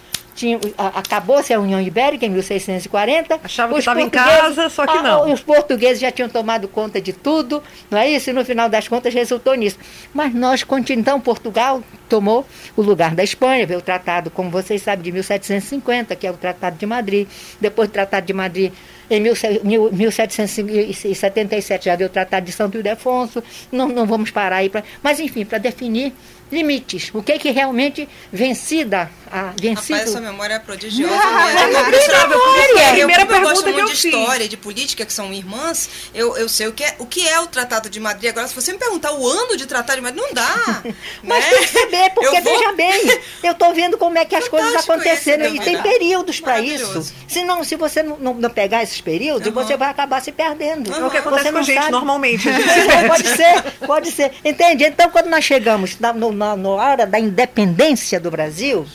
acabou-se a União Ibérica em 1640. Achava que estava em casa, só que não. os portugueses já tinham tomado conta de tudo, não é isso? E no final das contas resultou nisso. Mas nós, então, Portugal tomou o lugar da Espanha, veio o tratado, como vocês sabem, de 1750, que é o Tratado de Madrid. Depois do Tratado de Madrid, em 1777 já veio o Tratado de Santo Ildefonso. Não, não vamos parar aí para. Mas, enfim, para definir limites. O que é que realmente vencida a vencido. Rapaz, sua memória é prodigiosa ah, mesmo. Eu, memória. Eu, eu, eu gosto muito de história, de política, que são irmãs. Eu, eu sei o que, é, o que é o Tratado de Madrid. Agora, se você me perguntar o ano de Tratado de Madrid, não dá. [LAUGHS] Mas né? tem que saber, porque vou... veja bem, eu estou vendo como é que as Fantástico coisas aconteceram esse, e tem períodos para isso. Se não, se você não, não, não pegar esses períodos, uhum. você vai acabar se perdendo. Uhum. É o que acontece com a gente sabe. normalmente. [LAUGHS] pode ser, pode ser. Entende? Então, quando nós chegamos na, no, na, na hora da independência do Brasil,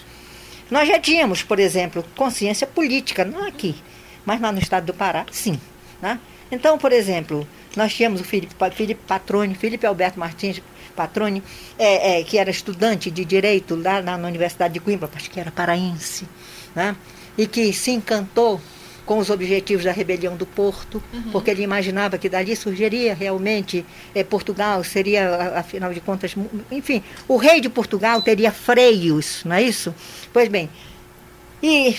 nós já tínhamos, por exemplo, consciência política, não aqui, mas lá no estado do Pará, sim. Né? Então, por exemplo, nós tínhamos o Felipe, Felipe Patrone, Felipe Alberto Martins Patrone, é, é, que era estudante de Direito lá na, na Universidade de Coimbra, acho que era paraense, né? e que se encantou com os objetivos da rebelião do Porto, uhum. porque ele imaginava que dali surgiria realmente eh, Portugal, seria, afinal de contas, enfim, o rei de Portugal teria freios, não é isso? Pois bem, e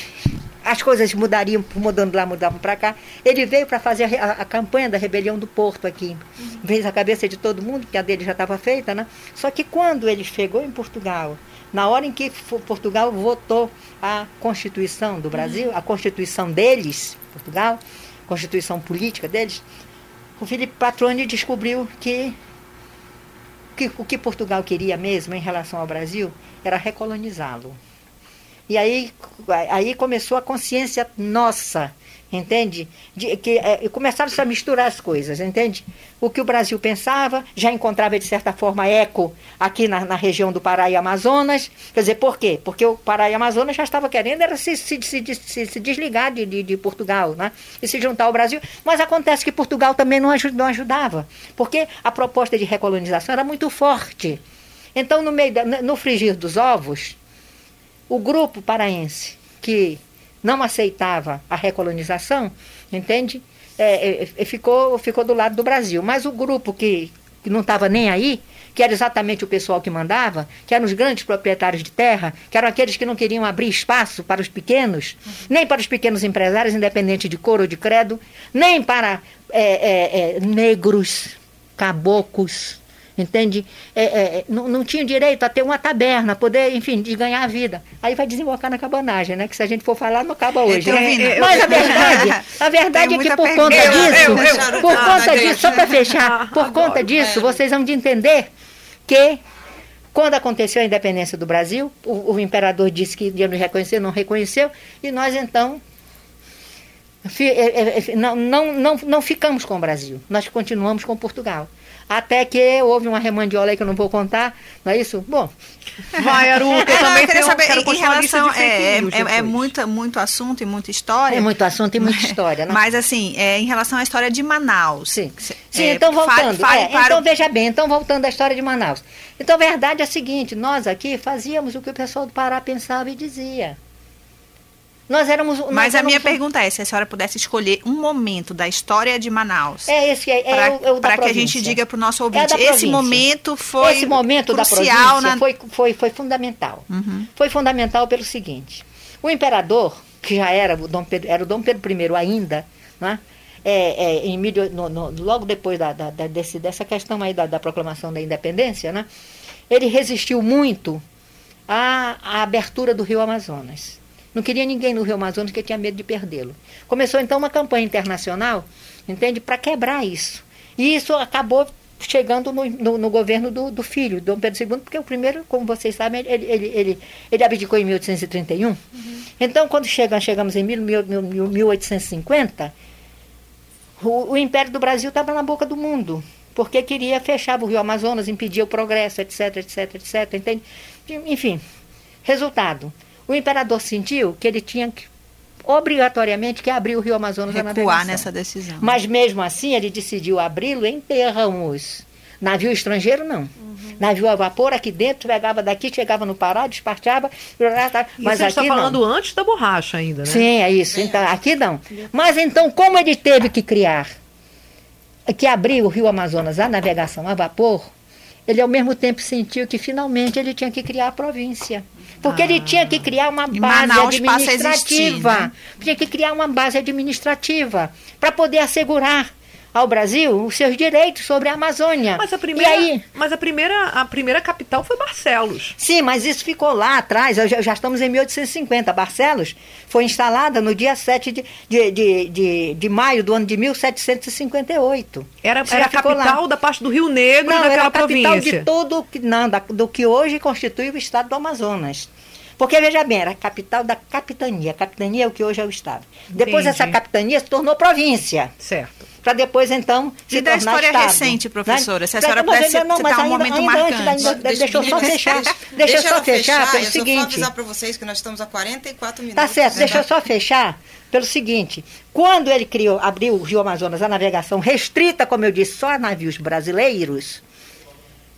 as coisas mudariam, mudando lá, mudavam para cá. Ele veio para fazer a, a, campanha da rebelião do Porto aqui. Uhum. Fez a cabeça de todo mundo, que a dele já estava feita, né? Só que quando ele chegou em Portugal, na hora em que Portugal votou a Constituição do Brasil, uhum. a Constituição deles, Portugal, Constituição política deles, o Felipe Patroni descobriu que, que o que Portugal queria mesmo em relação ao Brasil era recolonizá-lo. E aí, aí começou a consciência nossa entende? De, que é, começaram a misturar as coisas, entende? O que o Brasil pensava já encontrava de certa forma eco aqui na, na região do Pará e Amazonas. Quer dizer, por quê? Porque o Pará e Amazonas já estava querendo era se, se, se, se, desligar de, de, de, Portugal, né? E se juntar ao Brasil. Mas acontece que Portugal também não, ajud, não ajudava, porque a proposta de recolonização era muito forte. Então, no meio da, no frigir dos ovos, o grupo paraense que não aceitava a recolonização, entende? É, é, é, ficou, ficou do lado do Brasil. Mas o grupo que, que não estava nem aí, que era exatamente o pessoal que mandava, que eram os grandes proprietários de terra, que eram aqueles que não queriam abrir espaço para os pequenos, nem para os pequenos empresários, independente de cor ou de credo, nem para é, é, é negros, caboclos, entende? É, é, não, não tinha direito a ter uma taberna, poder, enfim, de ganhar a vida. Aí vai desembocar na cabanagem, né? Que se a gente for falar, não acaba hoje. Né? Mas a verdade, a verdade é que por conta disso, eu, eu, eu, por conta disso, só para fechar, por conta disso, vocês vão de entender que quando aconteceu a independência do Brasil, o, o imperador disse que ia nos reconhecer, não reconheceu, e nós então é, é, não, não, não, não ficamos com o Brasil, nós continuamos com Portugal. Até que houve uma remandiola aí que eu não vou contar, não é isso? Bom. Vai, Aruca, [LAUGHS] eu também queria saber quero em relação. É, é, é, muito, muito assunto e muita história. É muito assunto e muita [LAUGHS] história, né? Mas assim, é, em relação à história de Manaus. Sim, Sim é, então voltando. Fale, fale é, então veja bem, então voltando à história de Manaus. Então a verdade é a seguinte, nós aqui fazíamos o que o pessoal do Pará pensava e dizia. Nós éramos. Nós Mas éramos a minha pergunta é: se a senhora pudesse escolher um momento da história de Manaus. É esse é, é, é o, Para que a gente diga para o nosso é ouvinte: esse momento foi. Esse momento crucial na... foi, foi, foi fundamental. Uhum. Foi fundamental pelo seguinte: o imperador, que já era o Dom Pedro, era o Dom Pedro I ainda, né? É, é, em no, no, logo depois da, da, da, desse, dessa questão aí da, da, proclamação da independência, né? ele resistiu muito à, à abertura do rio Amazonas. Não queria ninguém no Rio Amazonas porque tinha medo de perdê-lo. Começou então uma campanha internacional, entende, para quebrar isso. E isso acabou chegando no, no, no governo do, do, filho, Dom Pedro II, porque o primeiro, como vocês sabem, ele, ele, ele, ele abdicou em 1831. Uhum. Então, quando chega, chegamos em mil, mil, mil, 1850, o, o Império do Brasil estava na boca do mundo, porque queria fechar o Rio Amazonas, impedir o progresso, etc, etc, etc, entende? Enfim, resultado o imperador sentiu que ele tinha que, obrigatoriamente que abrir o rio Amazonas Recuar navegação. nessa decisão. Mas mesmo assim ele decidiu abri-lo em termos. Navio estrangeiro não. Uhum. Navio a vapor aqui dentro, pegava daqui, chegava no Pará, despachava. Mas Isso aqui está falando não. antes da borracha ainda, né? Sim, é isso. É. Então, aqui não. Mas então, como ele teve que criar, que abrir o rio Amazonas à navegação a vapor, ele ao mesmo tempo sentiu que finalmente ele tinha que criar a província. Porque ah. ele tinha que criar uma base administrativa. Existir, né? Tinha que criar uma base administrativa para poder assegurar ao Brasil os seus direitos sobre a Amazônia. Mas a primeira, aí, mas a primeira, a primeira capital foi Barcelos. Sim, mas isso ficou lá atrás, já, já estamos em 1850. Barcelos foi instalada no dia 7 de, de, de, de, de maio do ano de 1758. Era, era a capital lá. da parte do Rio Negro não, daquela era a capital província. de todo não, da, do que hoje constitui o estado do Amazonas. Porque, veja bem, era a capital da capitania. A capitania é o que hoje é o Estado. Depois essa capitania se tornou província. Certo para depois então se e da história estado, recente, né? professora, né? se a senhora pudesse não, citar um momento ainda marcante. Antes, ainda, deixa, deixa eu só fechar, deixa, deixa eu só fechar, pelo eu seguinte. Eu avisar para vocês que nós estamos a 44 tá minutos. Tá certo, deixa eu só fechar pelo seguinte, quando ele criou, abriu o Rio Amazonas, a navegação restrita, como eu disse, só a navios brasileiros,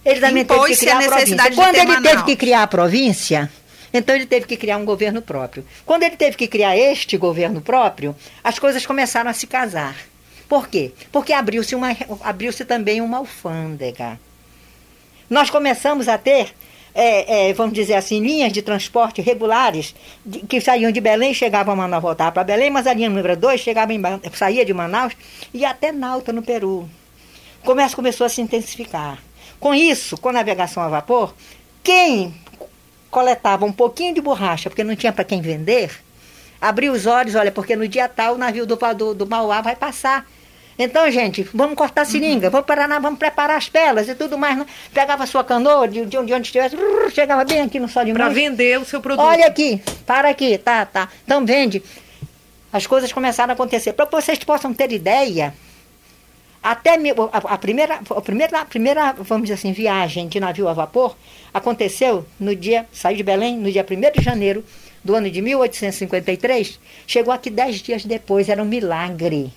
ele também teve que criar a, a província. Quando ele Manaus. teve que criar a província, então ele teve que criar um governo próprio. Quando ele teve que criar este governo próprio, as coisas começaram a se casar. Por quê? Porque abriu-se abriu também uma alfândega. Nós começamos a ter é, é, vamos dizer assim, linhas de transporte regulares de, que saíam de Belém chegavam a Manaus, voltavam para Belém, mas a linha número 2 chegava em, saía de Manaus e até Nauta, no Peru. O comércio começou a se intensificar. Com isso, com a navegação a vapor, quem coletava um pouquinho de borracha, porque não tinha para quem vender, abriu os olhos, olha, porque no dia tal o navio do, do, do Mauá vai passar. Então, gente, vamos cortar a seringa, uhum. vamos Paraná, vamos preparar as pelas e tudo mais. Não? Pegava a sua canoa de, de, onde estivesse, chegava bem aqui no Sol de Para vender o seu produto. Olha aqui, para aqui, tá, tá. Então vende. As coisas começaram a acontecer. Para que vocês possam ter ideia, até a, primeira, a primeira, a primeira, vamos dizer assim, viagem de navio a vapor aconteceu no dia, saiu de Belém no dia 1 de janeiro do ano de 1853, chegou aqui dez dias depois, era um milagre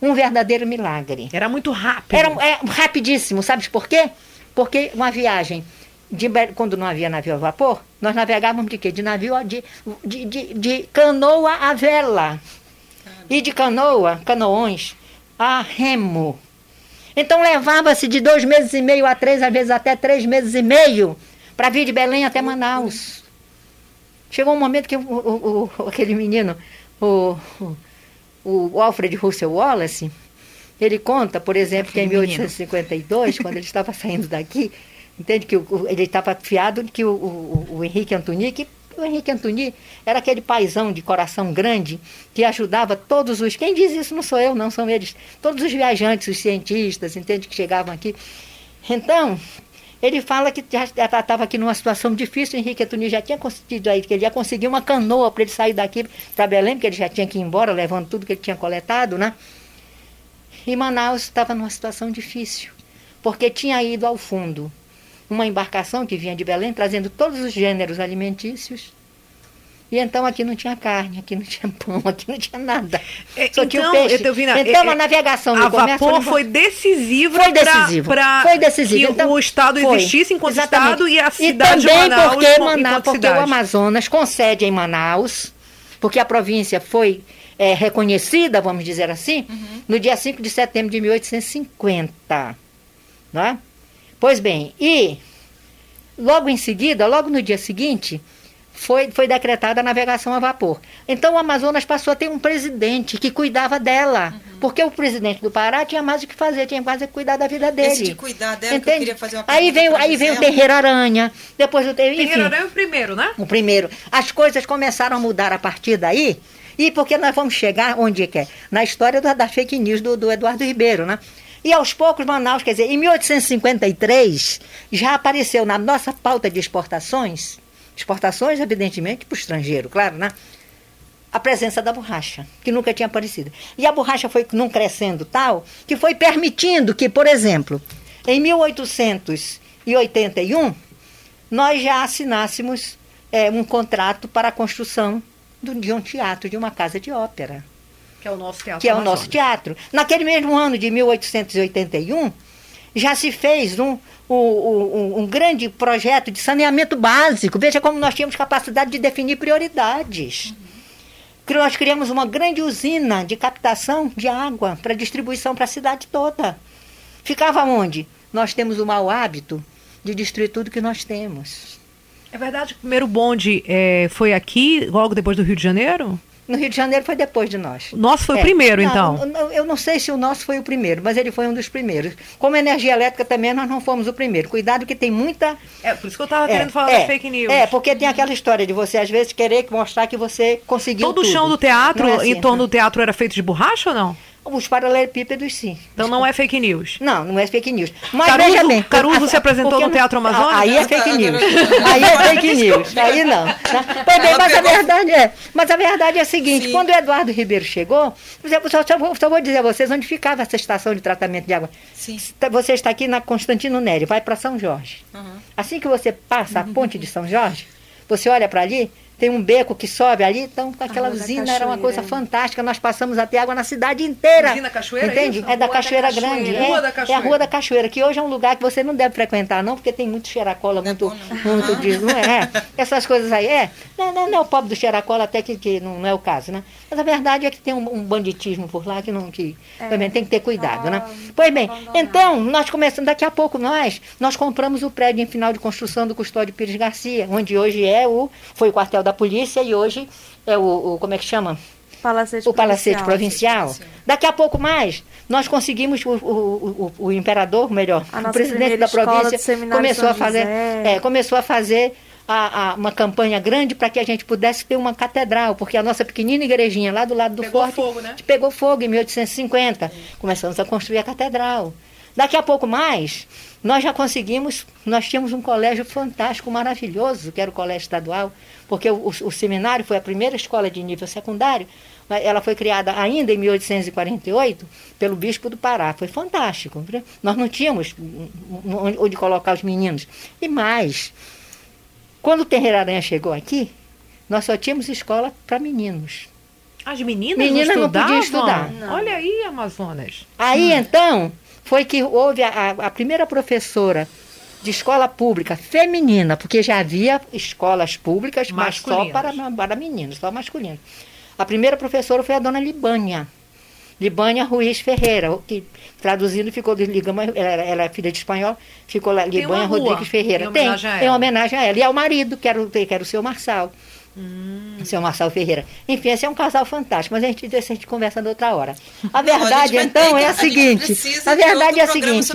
um verdadeiro milagre. Era muito rápido. Era é, rapidíssimo, sabe por quê? Porque uma viagem, de, quando não havia navio a vapor, nós navegávamos de quê? De navio, de, de, de, de canoa a vela. E de canoa, canoões, a remo. Então levava-se de dois meses e meio a três, às vezes até três meses e meio, para vir de Belém até Manaus. Chegou um momento que o, o, o aquele menino, o, o Alfred Russel Wallace, ele conta, por exemplo, que em 1852, quando ele estava saindo daqui, entende que ele estava fiado que o, o, Henrique Antoni, que o Henrique Antoni era aquele paizão de coração grande que ajudava todos os. Quem diz isso não sou eu, não são eles. Todos os viajantes, os cientistas, entende, que chegavam aqui. Então, ele fala que já estava aqui numa situação difícil, Henrique Antoni já tinha conseguido aí, que ele ia conseguir uma canoa para ele sair daqui para Belém, porque ele já tinha que ir embora, levando tudo que ele tinha coletado, né? E Manaus estava numa situação difícil, porque tinha ido ao fundo uma embarcação que vinha de Belém trazendo todos os gêneros alimentícios e então aqui não tinha carne, aqui não tinha pão, [LAUGHS] aqui não tinha nada. É, Só então, peixe. Eu então é, a navegação a vapor foi decisiva foi decisivo, para que então, o Estado foi, existisse enquanto exatamente. Estado e a cidade e também de Manaus porque, Manaus, porque cidade. o Amazonas concede em Manaus, porque a província foi é, reconhecida, vamos dizer assim, uhum. no dia 5 de setembro de 1850. Não é? Pois bem, e logo em seguida, logo no dia seguinte foi, foi decretada a navegação a vapor. Então o Amazonas passou a ter um presidente que cuidava dela. Uhum. Porque o presidente do Pará tinha mais o que fazer, tinha mais que cuidar da vida dele. Esse de cuidar dela, Entende? eu queria fazer uma Aí veio, aí veio o Terreiro Aranha, depois o Terreiro. Terreiro Aranha é o primeiro, né? O primeiro. As coisas começaram a mudar a partir daí. E porque nós vamos chegar onde quer? É? Na história da, da fake news do, do Eduardo Ribeiro, né? E aos poucos, Manaus, quer dizer, em 1853, já apareceu na nossa pauta de exportações Exportações, evidentemente, para o estrangeiro, claro, né? A presença da borracha, que nunca tinha aparecido. E a borracha foi num crescendo tal que foi permitindo que, por exemplo, em 1881, nós já assinássemos é, um contrato para a construção de um teatro, de uma casa de ópera. Que é o nosso teatro. Que é o nosso teatro. Naquele mesmo ano de 1881, já se fez um, um, um, um, grande projeto de saneamento básico. Veja como nós tínhamos capacidade de definir prioridades. Uhum. Nós criamos uma grande usina de captação de água para distribuição para a cidade toda. Ficava onde? Nós temos o mau hábito de destruir tudo que nós temos. É verdade que o primeiro bonde é, foi aqui, logo depois do Rio de Janeiro? No Rio de Janeiro foi depois de nós. O nosso foi é. o primeiro, não, então? Eu não sei se o nosso foi o primeiro, mas ele foi um dos primeiros. Como energia elétrica também, nós não fomos o primeiro. Cuidado que tem muita... É, por isso que eu estava é, querendo falar é, da fake news. É, porque tem aquela história de você, às vezes, querer mostrar que você conseguiu Todo tudo. o chão do teatro, é assim, em torno do teatro, era feito de borracha ou não? Os paralelepípedos, sim. Então não é fake news. Não, não é fake news. Mas Caruso, veja bem. Caruso se apresentou no Teatro Amazonas? Aí é fake news. Aí é fake news. Aí não. Bem, mas a verdade é. Mas a verdade é a seguinte: sim. quando o Eduardo Ribeiro chegou, só, só, vou, só vou dizer a vocês onde ficava essa estação de tratamento de água. Sim. Você está aqui na Constantino Nery, vai para São Jorge. Uhum. Assim que você passa a ponte de São Jorge, você olha para ali, tem um beco que sobe ali, então aquela usina era uma coisa fantástica. Nós passamos até água na cidade inteira. Usina Cachoeira, entende? É, é da Cachoeira da Grande. É, rua da Cachoeira. é a Rua da Cachoeira, que hoje é um lugar que você não deve frequentar, não, porque tem muito xeracola, muito, é muito disso, não é? é? Essas coisas aí. É, não, não, não é o pobre do xeracola, até que, que não, não, é o caso, né? Mas a verdade é que tem um, um banditismo por lá que, não, que é. também tem que ter cuidado, né? Pois bem, então, nós começamos, daqui a pouco nós, nós compramos o prédio em final de construção do Custódio Pires Garcia, onde hoje é o, foi o quartel da polícia e hoje é o, o como é que chama? Palacete o Palacete Provincial. provincial. Daqui a pouco mais, nós conseguimos, o, o, o, o imperador, melhor, o presidente da província, começou a fazer, é, começou a fazer a, a, uma campanha grande para que a gente pudesse ter uma catedral, porque a nossa pequenina igrejinha lá do lado do pegou forte fogo, né? pegou fogo em 1850. Começamos a construir a catedral. Daqui a pouco mais, nós já conseguimos, nós tínhamos um colégio fantástico, maravilhoso, que era o colégio estadual, porque o, o, o seminário foi a primeira escola de nível secundário, ela foi criada ainda em 1848 pelo bispo do Pará. Foi fantástico. Nós não tínhamos onde colocar os meninos. E mais, quando o Terreira Aranha chegou aqui, nós só tínhamos escola para meninos. As meninas, meninas não, não podiam estudar. Não. Olha aí, Amazonas. Aí, hum. então, foi que houve a, a primeira professora de escola pública feminina, porque já havia escolas públicas, mas só para, para meninos, só masculinos. A primeira professora foi a dona Libânia. Libânia Ruiz Ferreira, que traduzindo ficou ela, ela é filha de espanhol, ficou lá Libânia Rodrigues Ferreira. Tem, tem homenagem a ela. E ao marido, que era, que era o seu Marçal. Hum. Seu Marcelo Ferreira. Enfim, esse é um casal fantástico, mas a gente, a gente conversa na outra hora. A [LAUGHS] verdade, a então, é a, a seguinte. A verdade é a seguinte.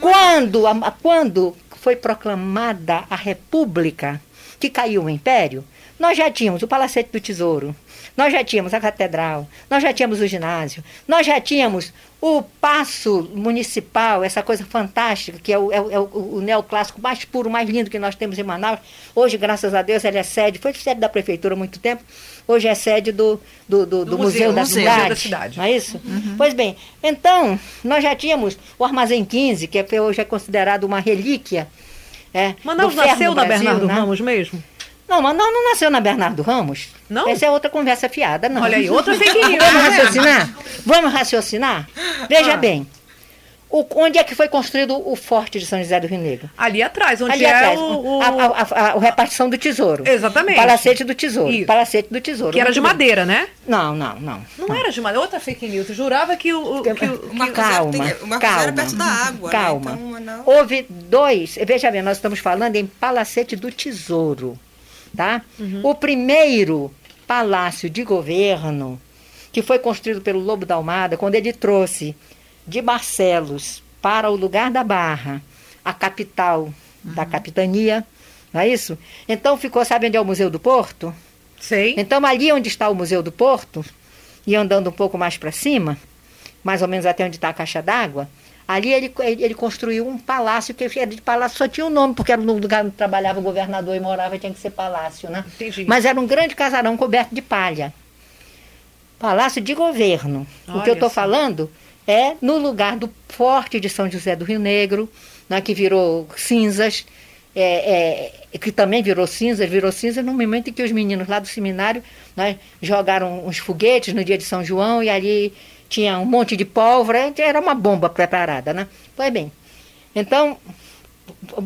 Quando, a, quando foi proclamada a República, que caiu o Império, nós já tínhamos o Palacete do Tesouro, nós já tínhamos a catedral, nós já tínhamos o ginásio, nós já tínhamos o passo municipal, essa coisa fantástica, que é o, é o, é o neoclássico mais puro, mais lindo que nós temos em Manaus. Hoje, graças a Deus, ele é sede, foi sede da prefeitura há muito tempo, hoje é sede do, do, do, do, do museu, museu, da, museu cidade, da, cidade, Não é isso? Uhum. Pois bem, então, nós já tínhamos o Armazém 15, que é, hoje é considerado uma relíquia. É, Manaus nasceu da Bernardo né? Ramos mesmo? Não, mas não, não nasceu na Bernardo Ramos. Não? Essa é outra conversa fiada, não. Olha aí, outra fake news. Vamos raciocinar? Vamos raciocinar? Veja ah. bem. O, onde é que foi construído o Forte de São José do Rio Negro? Ali atrás, onde Ali é atrás, o, o... A, a, a, a, repartição do tesouro. Exatamente. O palacete do tesouro. Isso. Palacete do tesouro. Que era de madeira, né? Não, não, não. Não, não. era de madeira. Outra fake news. Eu jurava que o... Que, uma que, calma, uma calma. era perto da água. Né? Calma. Né? Então, Houve dois... Veja bem, nós estamos falando em Palacete do Tesouro tá? Uhum. O primeiro palácio de governo que foi construído pelo Lobo da Almada, quando ele trouxe de Barcelos para o lugar da Barra, a capital uhum. da capitania, não é isso? Então ficou, sabe onde é o Museu do Porto? Sei. Então ali onde está o Museu do Porto, e andando um pouco mais para cima, mais ou menos até onde está a caixa d'água, Ali ele, ele construiu um palácio, que era de palácio, só tinha o um nome, porque era no lugar onde trabalhava o governador e morava, tinha que ser palácio, né? Entendi. Mas era um grande casarão coberto de palha. Palácio de governo. Olha o que eu estou falando é no lugar do Forte de São José do Rio Negro, né, que virou cinzas, é, é, que também virou cinzas, virou cinza no momento em que os meninos lá do seminário né, jogaram uns foguetes no dia de São João e ali tinha um monte de pólvora, era uma bomba preparada, né? Pois bem, então,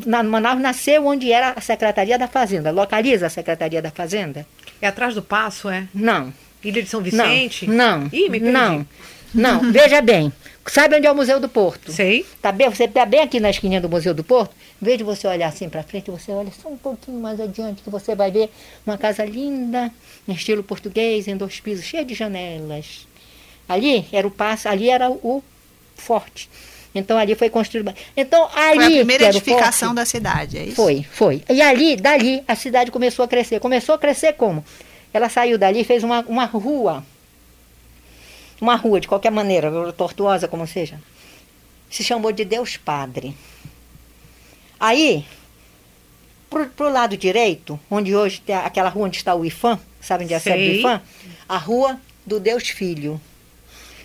na, Manaus nasceu onde era a Secretaria da Fazenda. Localiza a Secretaria da Fazenda? É atrás do Passo, é? Não. Ilha de São Vicente? Não. não Ih, me perdi. Não. Não, [LAUGHS] veja bem. Sabe onde é o Museu do Porto? Sei. Tá bem, você está bem aqui na esquininha do Museu do Porto. Em vez de você olhar assim para frente, você olha só um pouquinho mais adiante, que você vai ver uma casa linda, em estilo português, em dois pisos, cheia de janelas. Ali era o passo, ali era o forte. Então ali foi construído. Então ali foi a primeira edificação forte, da cidade, é isso? Foi, foi. E ali, dali, a cidade começou a crescer. Começou a crescer como? Ela saiu dali e fez uma, uma rua. Uma rua, de qualquer maneira, tortuosa como seja. Se chamou de Deus Padre. Aí, pro, pro lado direito, onde hoje tem aquela rua onde está o IFAM, sabe onde é a sede do IFAM? A rua do Deus Filho.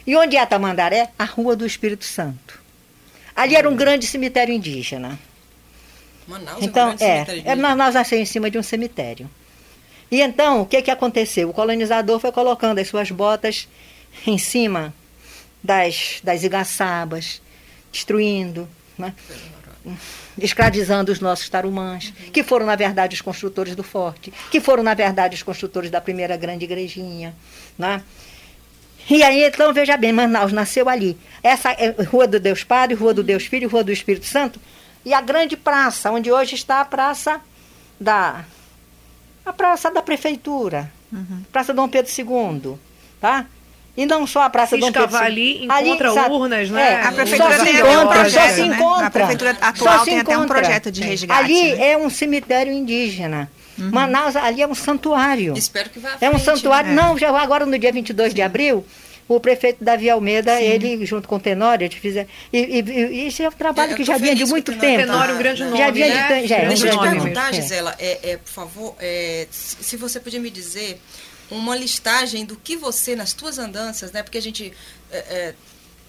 E onde é a Tamandaré? A Rua do Espírito Santo. Ali era um grande cemitério indígena. Manaus então, é um grande é, é Manaus nasceu em cima de um cemitério. E então, o que, que aconteceu? O colonizador foi colocando as suas botas em cima das, das igaçabas, destruindo, né? escravizando os nossos tarumãs, que foram, na verdade, os construtores do forte, que foram, na verdade, os construtores da primeira grande igrejinha. Né? E aí, então, veja bem, Manaus nasceu ali. Essa é Rua do Deus Padre, Rua do Deus Filho, Rua do Espírito Santo, e a grande praça, onde hoje está a praça da. a praça da prefeitura, uhum. Praça Dom Pedro II. Tá? E não só a Praça se Dom Pedro ali, encontra ali, urnas, né? É, a prefeitura só se encontra, um projeto, só se encontra. Né? A prefeitura atual tem encontra. até um projeto de resgate. Ali né? é um cemitério indígena. Uhum. Manaus, ali é um santuário. Espero que vá É um santuário. Né? Não, já agora no dia 22 Sim. de abril, o prefeito Davi Almeida, Sim. ele, junto com o Tenório, eles fizeram. E, e, e, isso é um trabalho que já vinha de muito tempo. Tenório é um grande nome. Já vinha né? de, já, Deixa eu te perguntar, Gisela, é, é, por favor, é, se você podia me dizer uma listagem do que você, nas tuas andanças, né? Porque a gente. É, é,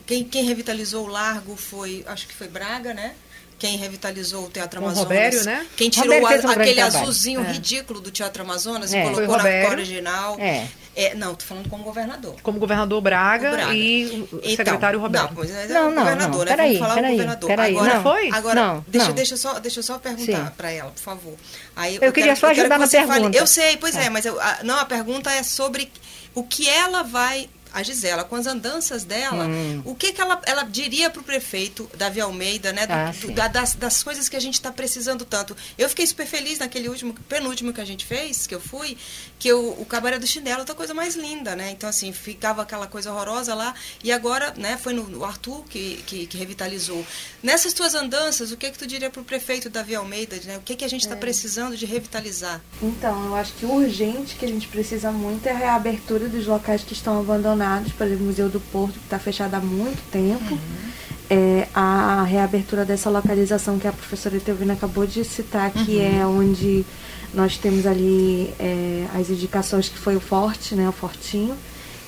quem, quem revitalizou o largo foi, acho que foi Braga, né? Quem revitalizou o Teatro Amazonas. O Robério, né? Quem tirou a, um aquele azulzinho é. ridículo do Teatro Amazonas é. e colocou na cor original. É. É, não, tô falando como governador. Como governador Braga, Braga. e o então, secretário Roberto. Não, pois é, não, não, governador, não. né? Peraí, Vamos falar peraí, governador. Peraí, agora, não. foi? Agora, não, deixa, não. Deixa, só, deixa eu só perguntar para ela, por favor. Aí, eu, eu queria quero, só ajudar na pergunta. Fale, eu sei, pois é, é mas eu, a, não, a pergunta é sobre o que ela vai a Gisela, com as andanças dela, hum. o que, que ela, ela diria para o prefeito Davi Almeida, né? Do, ah, do, da, das, das coisas que a gente está precisando tanto. Eu fiquei super feliz naquele último, penúltimo que a gente fez, que eu fui, que eu, o cabaré do chinelo tá coisa mais linda, né? Então, assim, ficava aquela coisa horrorosa lá, e agora, né, foi no, no Arthur que, que, que, revitalizou. Nessas tuas andanças, o que que tu diria para o prefeito Davi Almeida, né? O que que a gente está é. precisando de revitalizar? Então, eu acho que o urgente que a gente precisa muito é a reabertura dos locais que estão abandonados, exemplo, o Museu do Porto, que está fechado há muito tempo. Uhum. É, a reabertura dessa localização que a professora Teovina acabou de citar, que uhum. é onde nós temos ali é, as indicações que foi o Forte, né, o Fortinho.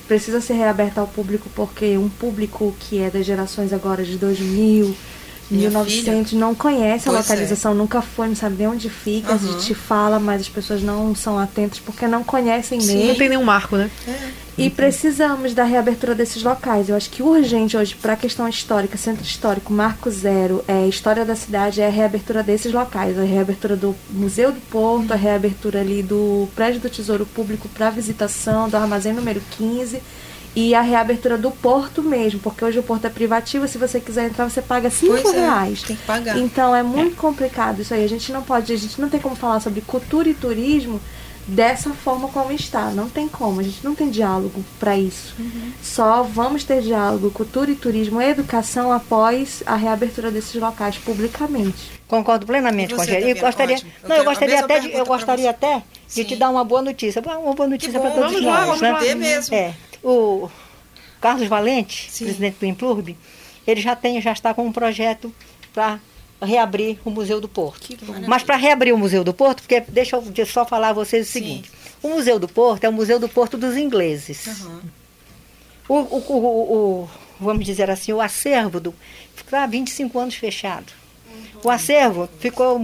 Precisa ser reaberto ao público porque um público que é das gerações agora de 2000, minha 1900 filha. não conhece pois a é. localização, é. nunca foi, não sabe nem onde fica. Uhum. A gente fala, mas as pessoas não são atentas porque não conhecem Sim. mesmo. Não tem nenhum marco, né? É. E precisamos da reabertura desses locais. Eu acho que urgente hoje, para a questão histórica, centro histórico, marco zero, é história da cidade, é a reabertura desses locais. A reabertura do Museu do Porto, a reabertura ali do Prédio do Tesouro Público para visitação, do armazém número 15 e a reabertura do porto mesmo, porque hoje o porto é privativo, se você quiser entrar, você paga 5 é, reais. Tem que pagar. Então é muito é. complicado isso aí. A gente não pode, a gente não tem como falar sobre cultura e turismo dessa forma como está. Não tem como, a gente não tem diálogo para isso. Uhum. Só vamos ter diálogo, cultura e turismo educação após a reabertura desses locais publicamente. Concordo plenamente com a Rogério. Eu gostaria, eu não, eu gostaria até de, eu gostaria até de Sim. te dar uma boa notícia. Uma boa notícia para todos vamos nós. Lá, vamos né? lá. mesmo. É, o Carlos Valente, Sim. presidente do Implurb, ele já tem, já está com um projeto para reabrir o Museu do Porto. Mas para reabrir o Museu do Porto, porque deixa eu só falar a vocês o Sim. seguinte: o Museu do Porto é o Museu do Porto dos ingleses. Uhum. O, o, o, o, vamos dizer assim, o acervo do, ficou há 25 anos fechado. O acervo ficou.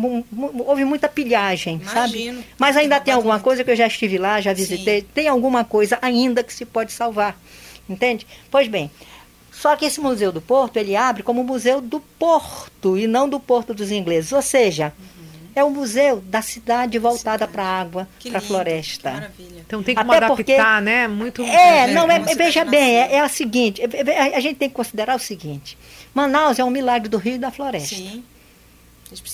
Houve muita pilhagem, Imagino. sabe? Mas ainda tem alguma coisa que eu já estive lá, já visitei. Sim. Tem alguma coisa ainda que se pode salvar. Entende? Pois bem, só que esse Museu do Porto, ele abre como Museu do Porto e não do Porto dos Ingleses. Ou seja, uhum. é um museu da cidade voltada para a água, para a floresta. Maravilha. Então tem como Até adaptar, porque, né? Muito. É, não, é, veja bem, é, é a seguinte, é, é, a gente tem que considerar o seguinte. Manaus é um milagre do rio e da floresta. Sim.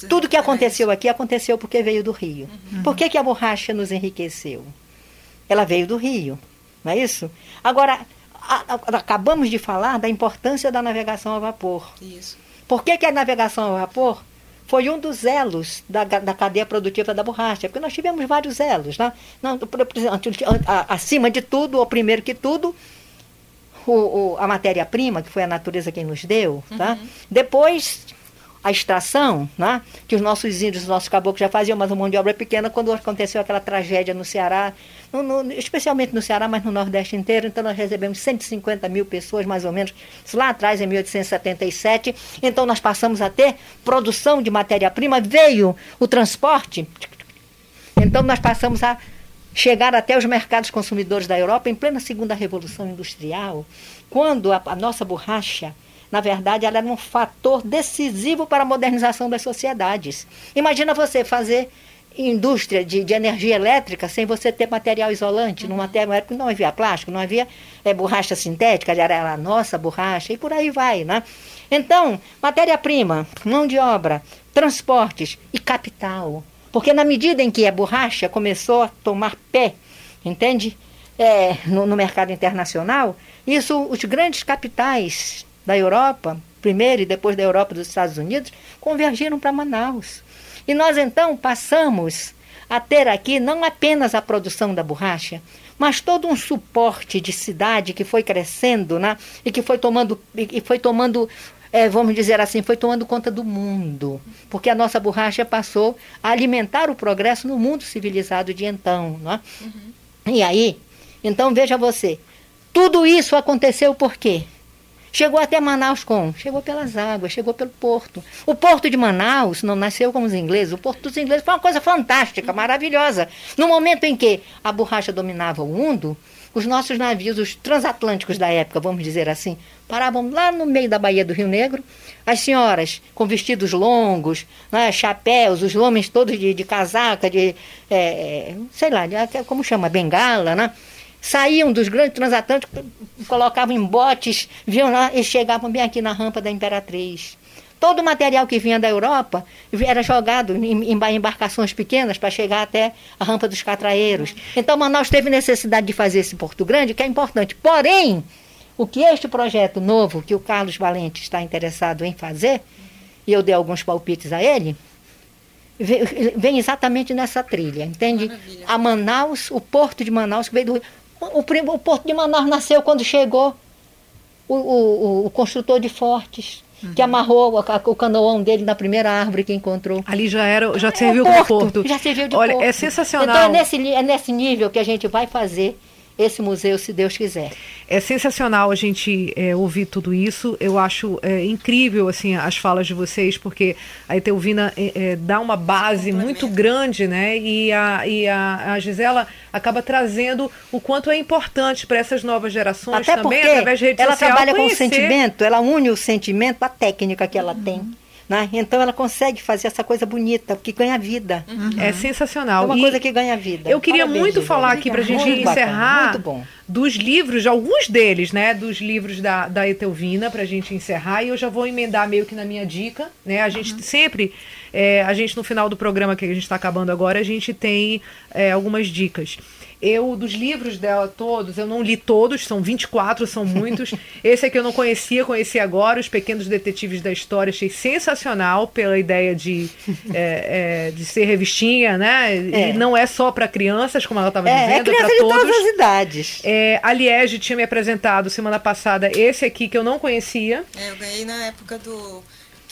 Tudo que aconteceu aqui aconteceu porque veio do rio. Uhum. Por que, que a borracha nos enriqueceu? Ela veio do rio, não é isso? Agora, acabamos de falar da importância da navegação a vapor. Isso. Por que, que a navegação a vapor foi um dos elos da, da cadeia produtiva da borracha? Porque nós tivemos vários elos. Né? Não, acima de tudo, ou primeiro que tudo, o, o, a matéria-prima, que foi a natureza quem nos deu. Tá? Uhum. Depois a extração, né? que os nossos índios, os nossos caboclos já faziam, mas o mão de obra é pequena, quando aconteceu aquela tragédia no Ceará, no, no, especialmente no Ceará, mas no Nordeste inteiro, então nós recebemos 150 mil pessoas, mais ou menos, lá atrás, em 1877, então nós passamos a ter produção de matéria-prima, veio o transporte, então nós passamos a chegar até os mercados consumidores da Europa em plena segunda revolução industrial, quando a, a nossa borracha na verdade, ela era um fator decisivo para a modernização das sociedades. Imagina você fazer indústria de, de energia elétrica sem você ter material isolante. Uhum. Numa época não havia plástico, não havia é, borracha sintética, era a nossa borracha e por aí vai, né? Então, matéria-prima, mão de obra, transportes e capital. Porque na medida em que a borracha começou a tomar pé, entende? É, no, no mercado internacional, isso os grandes capitais da Europa, primeiro e depois da Europa dos Estados Unidos, convergiram para Manaus. E nós então passamos a ter aqui não apenas a produção da borracha, mas todo um suporte de cidade que foi crescendo, né? E que foi tomando e foi tomando é, vamos dizer assim, foi tomando conta do mundo, porque a nossa borracha passou a alimentar o progresso no mundo civilizado de então. Né? Uhum. E aí, então veja você, tudo isso aconteceu por quê? Chegou até Manaus como? Chegou pelas águas, chegou pelo porto. O porto de Manaus não nasceu como os ingleses. O porto dos ingleses foi uma coisa fantástica, maravilhosa. No momento em que a borracha dominava o mundo, os nossos navios, os transatlânticos da época, vamos dizer assim, paravam lá no meio da Baía do Rio Negro. As senhoras com vestidos longos, né, chapéus, os homens todos de, de casaca, de, é, sei lá, de, como chama, bengala, né? Saíam dos grandes transatlânticos, colocavam em botes, vinham lá e chegavam bem aqui na rampa da Imperatriz. Todo o material que vinha da Europa era jogado em embarcações pequenas para chegar até a rampa dos catraeiros. Então Manaus teve necessidade de fazer esse Porto Grande, que é importante. Porém, o que este projeto novo, que o Carlos Valente está interessado em fazer, e eu dei alguns palpites a ele, vem exatamente nessa trilha, entende? Maravilha. A Manaus, o porto de Manaus, que veio do o, o Porto de Manaus nasceu quando chegou o, o, o construtor de Fortes, uhum. que amarrou o, o canoão dele na primeira árvore que encontrou. Ali já era, já é, serviu é, porto, porto. Já serviu de Olha, porto. é sensacional. Então é nesse, é nesse nível que a gente vai fazer esse museu, se Deus quiser. É sensacional a gente é, ouvir tudo isso. Eu acho é, incrível assim as falas de vocês, porque a Etelvina é, é dá uma base muito grande, né? E a, e a, a Gisela acaba trazendo o quanto é importante para essas novas gerações Até também, através de rede ela social. Ela trabalha conhecer. com o sentimento, ela une o sentimento à técnica que ela uhum. tem. Né? Então ela consegue fazer essa coisa bonita, que ganha vida. Uhum. É sensacional. É uma e coisa que ganha vida. Eu queria Parabéns, muito falar aqui para a gente muito encerrar dos livros, alguns deles, né? Dos livros da, da Etelvina, para a gente encerrar. E eu já vou emendar meio que na minha dica. Né? A gente uhum. sempre, é, a gente no final do programa que a gente está acabando agora, a gente tem é, algumas dicas. Eu, dos livros dela todos, eu não li todos, são 24, são muitos. [LAUGHS] Esse aqui eu não conhecia, conheci agora, Os Pequenos Detetives da História, achei sensacional pela ideia de, é, é, de ser revistinha, né? É. E não é só para crianças, como ela estava é, dizendo, é, é para todos. todas as idades. É, a Liege tinha me apresentado semana passada esse aqui que eu não conhecia. É, eu ganhei na época do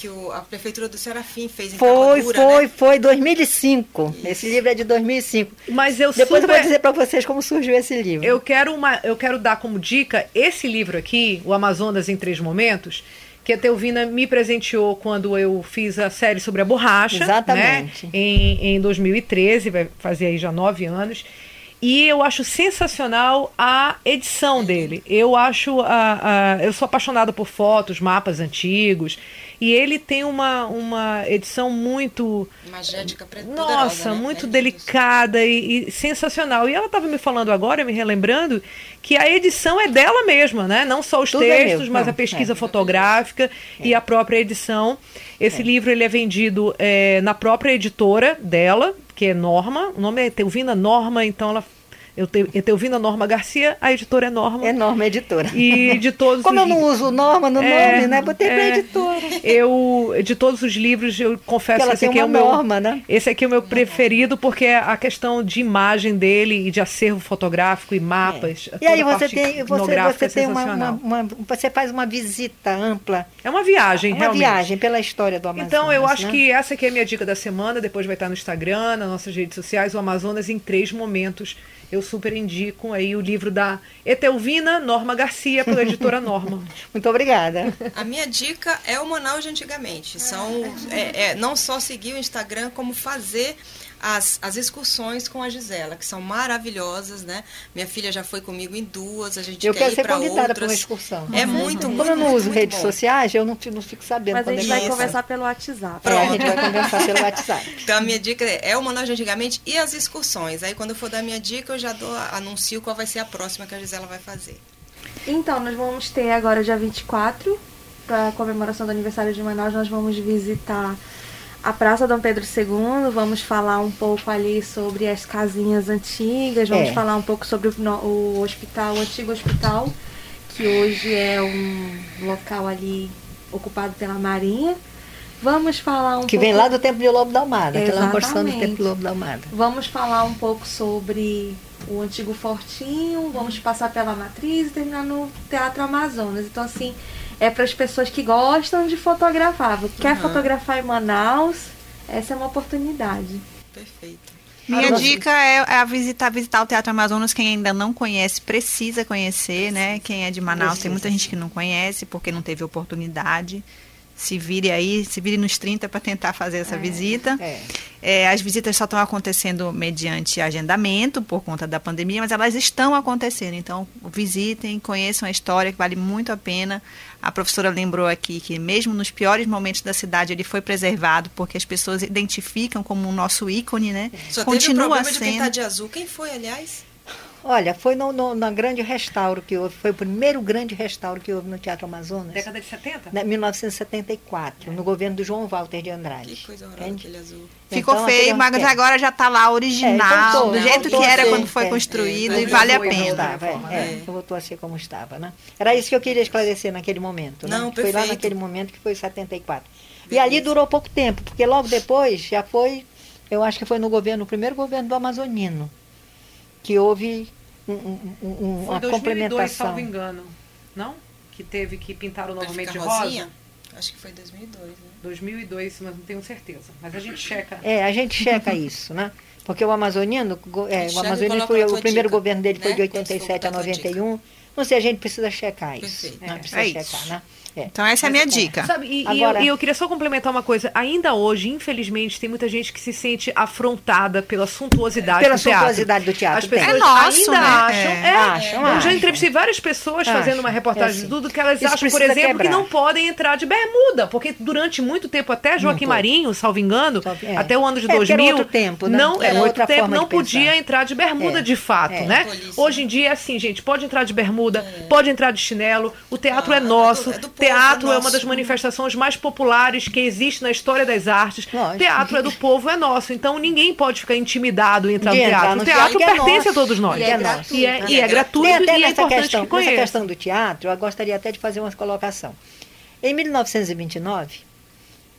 que o, a prefeitura do Serafim fez em Foi, foi, né? foi 2005. Isso. Esse livro é de 2005. Mas eu Depois super... eu vou dizer para vocês como surgiu esse livro. Eu quero uma, eu quero dar como dica esse livro aqui, O Amazonas em Três Momentos, que a Teuvina me presenteou quando eu fiz a série sobre a borracha. Né? Exatamente. Né? Em, em 2013, vai fazer aí já nove anos. E eu acho sensacional a edição dele. Eu acho. A, a, eu sou apaixonada por fotos, mapas antigos. E ele tem uma, uma edição muito. Magética, Nossa, né? muito é delicada e, e, sensacional. E ela estava me falando agora, me relembrando, que a edição é dela mesma, né? Não só os Tudo é textos, é mas Não, a pesquisa é. fotográfica é. e a própria edição. Esse é. livro ele é vendido é, na própria editora dela, que é Norma. O nome é Teuvina Norma, então ela eu, te, eu tenho ouvindo a Norma Garcia, a editora é Norma. É Norma Editora. E de todos [LAUGHS] Como os... eu não uso Norma no é, nome, né? Botei é, pra editora. Eu, de todos os livros, eu confesso que esse aqui é o meu. Norma, né? Esse aqui é o meu preferido, porque é a questão de imagem dele e de acervo fotográfico e mapas. É. E aí você tem, você, você tem uma, uma, uma, Você faz uma visita ampla. É uma viagem, uma realmente. Uma viagem pela história do Amazonas. Então, eu acho né? que essa aqui é a minha dica da semana. Depois vai estar no Instagram, nas nossas redes sociais, o Amazonas em três momentos eu super indico aí o livro da Etelvina Norma Garcia, pela editora [LAUGHS] Norma. Muito obrigada. A minha dica é o Manaus de antigamente. São, é, é, não só seguir o Instagram, como fazer as, as excursões com a Gisela, que são maravilhosas, né? Minha filha já foi comigo em duas, a gente eu quer quero ir para convidada para uma excursão. É muito, muito Como eu não muito, uso muito redes bom. sociais, eu não, não fico sabendo Mas a gente é vai conversar pelo WhatsApp. É, a gente vai conversar pelo [LAUGHS] WhatsApp. Então a minha dica é, é o Manaus de antigamente e as excursões. Aí quando eu for dar minha dica, eu já dou, anuncio qual vai ser a próxima que a Gisela vai fazer. Então, nós vamos ter agora dia 24, para a comemoração do aniversário de Manaus, nós vamos visitar a Praça Dom Pedro II, vamos falar um pouco ali sobre as casinhas antigas, vamos É. falar um pouco sobre o, o hospital, o antigo hospital, que hoje é um local ali ocupado pela Marinha. Vamos falar um Que pouco vem lá do Templo de Lobo da Almada, que é porção do. Templo de Lobo da Almada. Vamos falar um pouco sobre o antigo fortinho, vamos passar pela matriz e terminar no Teatro Amazonas. Então, assim, é para as pessoas que gostam de fotografar. Quer Uhum. fotografar em Manaus? Essa é uma oportunidade. Perfeito. Minha Agora- dica é, é a visitar, visitar o Teatro Amazonas. Quem ainda não conhece, precisa conhecer, né? Quem é de Manaus, Precisa. tem muita gente que não conhece porque não teve oportunidade. Se vire aí, se vire nos 30 para tentar fazer essa visita. É. É, as visitas só estão acontecendo mediante agendamento por conta da pandemia, mas elas estão acontecendo. Então, visitem, conheçam a história, que vale muito a pena. A professora lembrou aqui que, mesmo nos piores momentos da cidade, ele foi preservado, porque as pessoas identificam como o nosso ícone, né? Só Continua teve o problema de sendo. pintar de azul. Quem foi, aliás? Olha, foi no, no, na grande restauro que houve, foi o primeiro grande restauro que houve no Teatro Amazonas, Década de 70? em 1974, no governo do João Walter de Andrade. Que coisa horrorosa Entende? aquele azul. Ficou Então, feio, aquele- mas é. agora já está lá original, É, voltou, do né? jeito que era ser, quando foi é, construído é, e vale a pena. Estava, é, reforma, é, né? voltou a ser como estava, né? Era isso que eu queria esclarecer naquele momento, né? Não, Foi lá perfeito. naquele momento que foi 74. E Beleza. ali durou pouco tempo, porque logo depois já foi, eu acho que foi no governo, no primeiro governo do Amazonino, que houve um- um- um- Foi uma 2002, complementação. salvo engano. Não? Que teve que pintaram Vai novamente de rosa? rosinha? Acho que foi 2002, né? 2002, mas não tenho certeza. Mas a gente [LAUGHS] checa. É, a gente checa [LAUGHS] isso, né? Porque o Amazoniano, é, o Amazoniano foi o primeiro dica, governo dele foi né? de Quando for 87 a botar a tua dica. 91. Não sei, a gente precisa checar isso. Perfeito. Né? É. Precisa É checar, isso. né? É. Então essa é a minha dica. Sabe, e, e Agora- eu, e eu queria só complementar uma coisa. Ainda hoje, infelizmente, tem muita gente que se sente afrontada pela suntuosidade Pela do teatro. suntuosidade do teatro, As pessoas É nosso, ainda né? acham. É. É, Acham, eu já entrevistei várias pessoas Acham, fazendo uma reportagem é de assim. tudo que elas Isso acham, por exemplo, que quebrar. não podem entrar de bermuda. Porque durante muito tempo, até Joaquim. Marinho, salvo engano, é. até o ano de É, porque era 2000, outro tempo, né? não, Era era outro tempo, forma não de podia entrar de bermuda É. de fato, É. né? Hoje em dia é assim, gente, pode entrar de bermuda, pode entrar de chinelo, o teatro Ah, é é nosso, é do povo, teatro é é uma das manifestações mais populares que existe na história das artes. Lógico. Teatro é do povo, é nosso. Então ninguém pode ficar intimidado em entrar De no teatro. o teatro é pertence a todos nós. E é gratuito, E é, né? e é gratuito Tem até e é importante questão, que conheça. nessa questão do teatro, eu gostaria até de fazer uma colocação. Em 1929,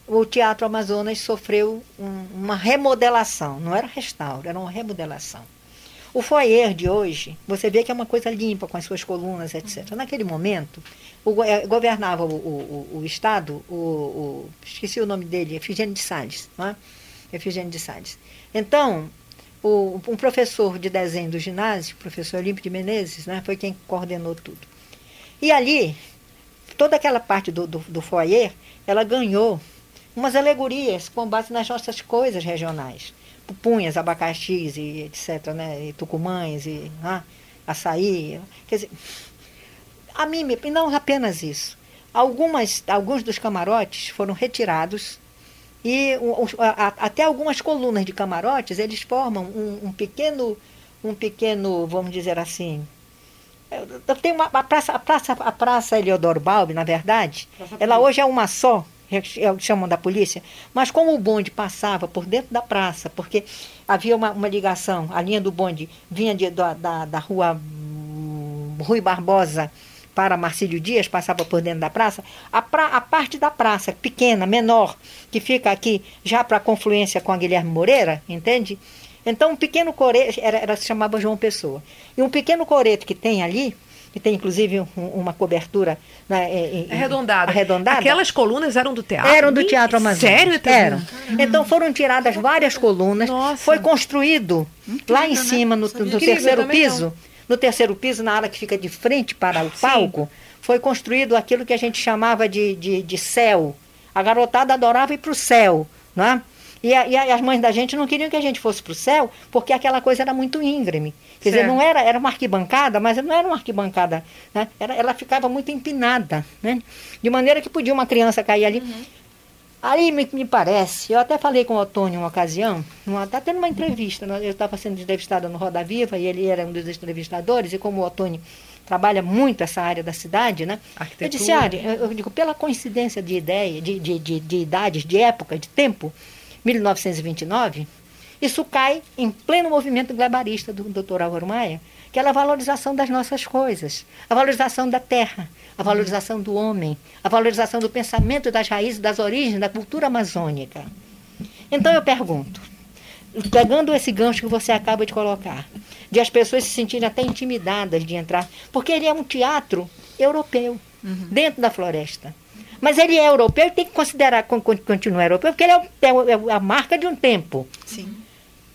o Teatro Amazonas sofreu um- uma remodelação, não era restauro, era uma remodelação. O foyer de hoje, você vê que é uma coisa limpa, com as suas colunas, etc. Naquele momento, o eh, governava o, o- o- Estado, o- esqueci o nome dele, Efigênio de Salles, não é? Efigênio de Salles. Então, o, um professor de desenho do ginásio, o professor Olímpio de Menezes, né, foi quem coordenou tudo. E ali, toda aquela parte do, do, do foyer, ela ganhou umas alegorias com base nas nossas coisas regionais. Pupunhas, abacaxis e etc., né, e tucumães, e ah, açaí. Quer dizer, a mim, e não apenas isso. Algumas, alguns dos camarotes foram retirados e os- a- até algumas colunas de camarotes, eles formam um, um pequeno, um pequeno, vamos dizer assim, eu- tem uma a praça, a praça, a praça Eleodoro Balbi, na verdade, Praça ela hoje é uma só, é- é- chamam da polícia, mas como o bonde passava por dentro da praça, porque havia uma, uma ligação, a linha do bonde vinha de- da, da, da rua hum, Rui Barbosa para Marcílio Dias, passava por dentro da praça, a, pra- a parte da praça, pequena, menor, que fica aqui já para a confluência com a Guilherme Moreira, entende? Então, um pequeno coreto, era, era, se chamava João Pessoa. E um pequeno coreto que tem ali, que tem inclusive um- uma cobertura né, em- Arredondada. arredondada Aquelas colunas eram do teatro? eram do Teatro Amazonas. Sério? Eram. Então foram tiradas várias colunas. Nossa. Foi construído lá em né? cima, no, Sabia. no Incrível, terceiro piso. No terceiro piso, na área que fica de frente para o palco, foi construído aquilo que a gente chamava de, de, de céu. A garotada adorava ir para o céu. Não é? E, a, e as mães da gente não queriam que a gente fosse para o céu, porque aquela coisa era muito íngreme. Quer certo. dizer, não era, era uma arquibancada, mas não era uma arquibancada. Né? Era, ela ficava muito empinada. Né? De maneira que podia uma criança cair ali. Uhum. Aí me, me, parece, eu até falei com o Otônio uma ocasião, está tendo uma entrevista, eu estava sendo entrevistada no Roda Viva e ele era um dos entrevistadores, e como o Otônio trabalha muito essa área da cidade, né? Eu disse, ah, eu digo, pela coincidência de ideia, de, de, de, de idades, de época, de tempo, 1929, isso cai em pleno movimento glebarista do Dr. Álvaro Maia, que é a valorização das nossas coisas, a valorização da terra, a valorização do homem, a valorização do pensamento das raízes, das origens da cultura amazônica. Então eu pergunto, pegando esse gancho que você acaba de colocar, de as pessoas se sentirem até intimidadas de entrar, porque ele é um teatro europeu, uhum. dentro da floresta. Mas ele é europeu e tem que considerar continuar europeu, porque ele é, é, é a marca de um tempo. Sim.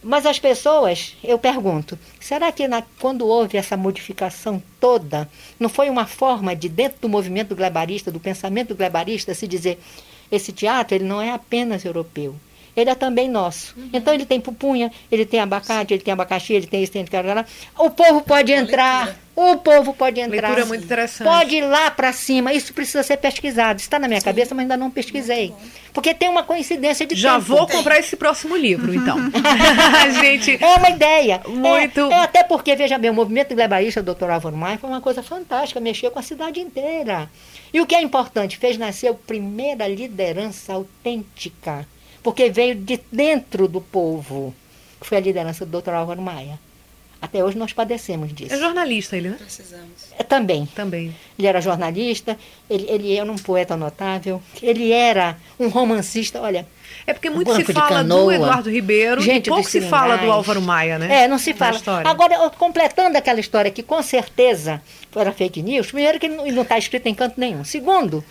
Mas as pessoas, eu pergunto, será que na, quando houve essa modificação toda, não foi uma forma de, dentro do movimento glebarista, do pensamento glebarista, se dizer, esse teatro ele não é apenas europeu, ele é também nosso. Uhum. Então ele tem pupunha, ele tem abacate, ele tem abacaxi, ele tem isso, tem aquilo. O povo pode entrar. O povo pode entrar. Leitura muito interessante. Pode ir lá para cima. Isso precisa ser pesquisado. Está na minha Sim. cabeça, mas ainda não pesquisei. Porque tem uma coincidência de Já tempo. vou comprar esse próximo livro, então. [LAUGHS] [LAUGHS] gente. É uma ideia. Muito. É, é, até porque, veja bem, o movimento glebarista do Dr. Álvaro Maia foi uma coisa fantástica, mexeu com a cidade inteira. E o que é importante, fez nascer a primeira liderança autêntica porque veio de dentro do povo, que foi a liderança do Dr. Álvaro Maia. Até hoje nós padecemos disso. É jornalista ele, né? Precisamos. É, também. Também. Ele era jornalista, ele, ele era um poeta notável, ele era um romancista, olha... É porque muito se fala do Eduardo Ribeiro gente e pouco se fala do Álvaro Maia, né? É, não se fala. Agora, completando aquela história que com certeza era fake news, primeiro que não está escrito em canto nenhum. Segundo,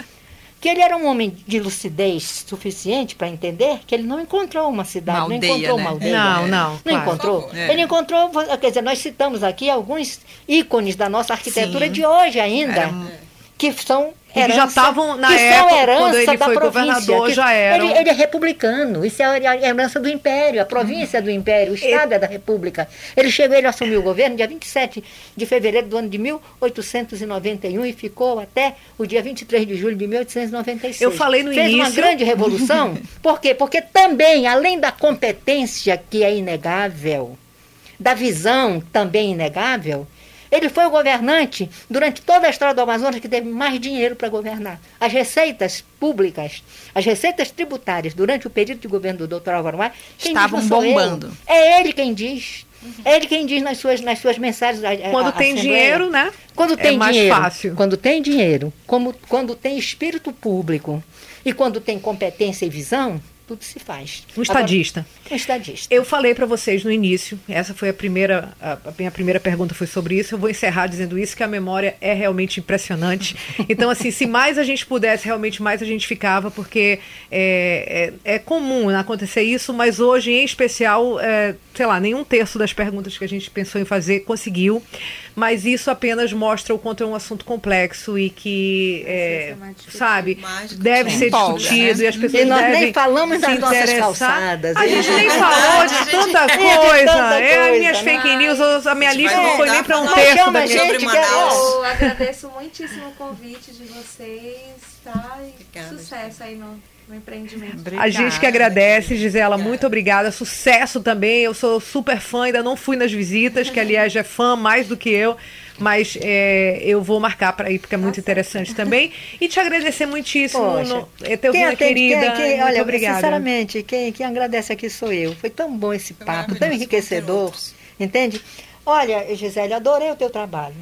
que ele era um homem de lucidez suficiente para entender que ele não encontrou uma cidade, uma aldeia, não encontrou né? uma aldeia. Não, não. Não claro. encontrou. É. Ele encontrou, quer dizer, nós citamos aqui alguns ícones da nossa arquitetura Sim. de hoje ainda, era... que são Herança, já estavam na época quando ele foi governador já eram. Ele, ele, é republicano, isso é a herança do império, a província do império, o estado é da república. Ele chegou, ele assumiu o governo dia 27 de fevereiro do ano de 1891 e ficou até o dia 23 de julho de 1896. Eu falei no Fez início. Fez uma grande revolução. [LAUGHS] Por quê? Porque também, além da competência que é inegável, da visão também inegável, ele foi o governante durante toda a história do Amazonas que teve mais dinheiro para governar. As receitas públicas, as receitas tributárias durante o período de governo do Dr. Álvaro Maia, estavam bombando. É ele quem diz. É ele quem diz nas suas, nas suas mensagens. Quando a, tem dinheiro, né? Quando tem é mais dinheiro, fácil. Quando tem dinheiro, como, quando tem espírito público e quando tem competência e visão, tudo se faz. Um estadista. Agora, um estadista. Eu falei para vocês no início, essa foi a primeira, a, minha primeira pergunta foi sobre isso. Eu vou encerrar dizendo isso, que a memória é realmente impressionante. [LAUGHS] Então, assim, se mais a gente pudesse, realmente mais a gente ficava, porque é, é, é comum acontecer isso, mas hoje, em especial, é, sei lá, nenhum terço das perguntas que a gente pensou em fazer conseguiu. Mas isso apenas mostra o quanto é um assunto complexo e que, é, sabe, deve ser discutido né? e as pessoas e nós devem nem falamos das nossas calçadas. A gente nem falou de tanta coisa. É, as minhas fake news, a minha lista não foi nem para um terço da minha... Gente, eu agradeço muitíssimo o convite de vocês, tá? E sucesso aí no no empreendimento. Obrigada. A gente que agradece, Gisela, obrigada. muito obrigada. Sucesso também. Eu sou super fã, ainda não fui nas visitas, que aliás é fã mais do que eu. Mas é, eu vou marcar para ir, porque é muito Nossa. interessante também. E te agradecer muitíssimo. Poxa, no, é teu quem atende, querida. Quem, quem, olha, obrigada. sinceramente, quem, quem agradece aqui sou eu. Foi tão bom esse papo, tão enriquecedor. Entende? Olha, Gisele, adorei o teu trabalho.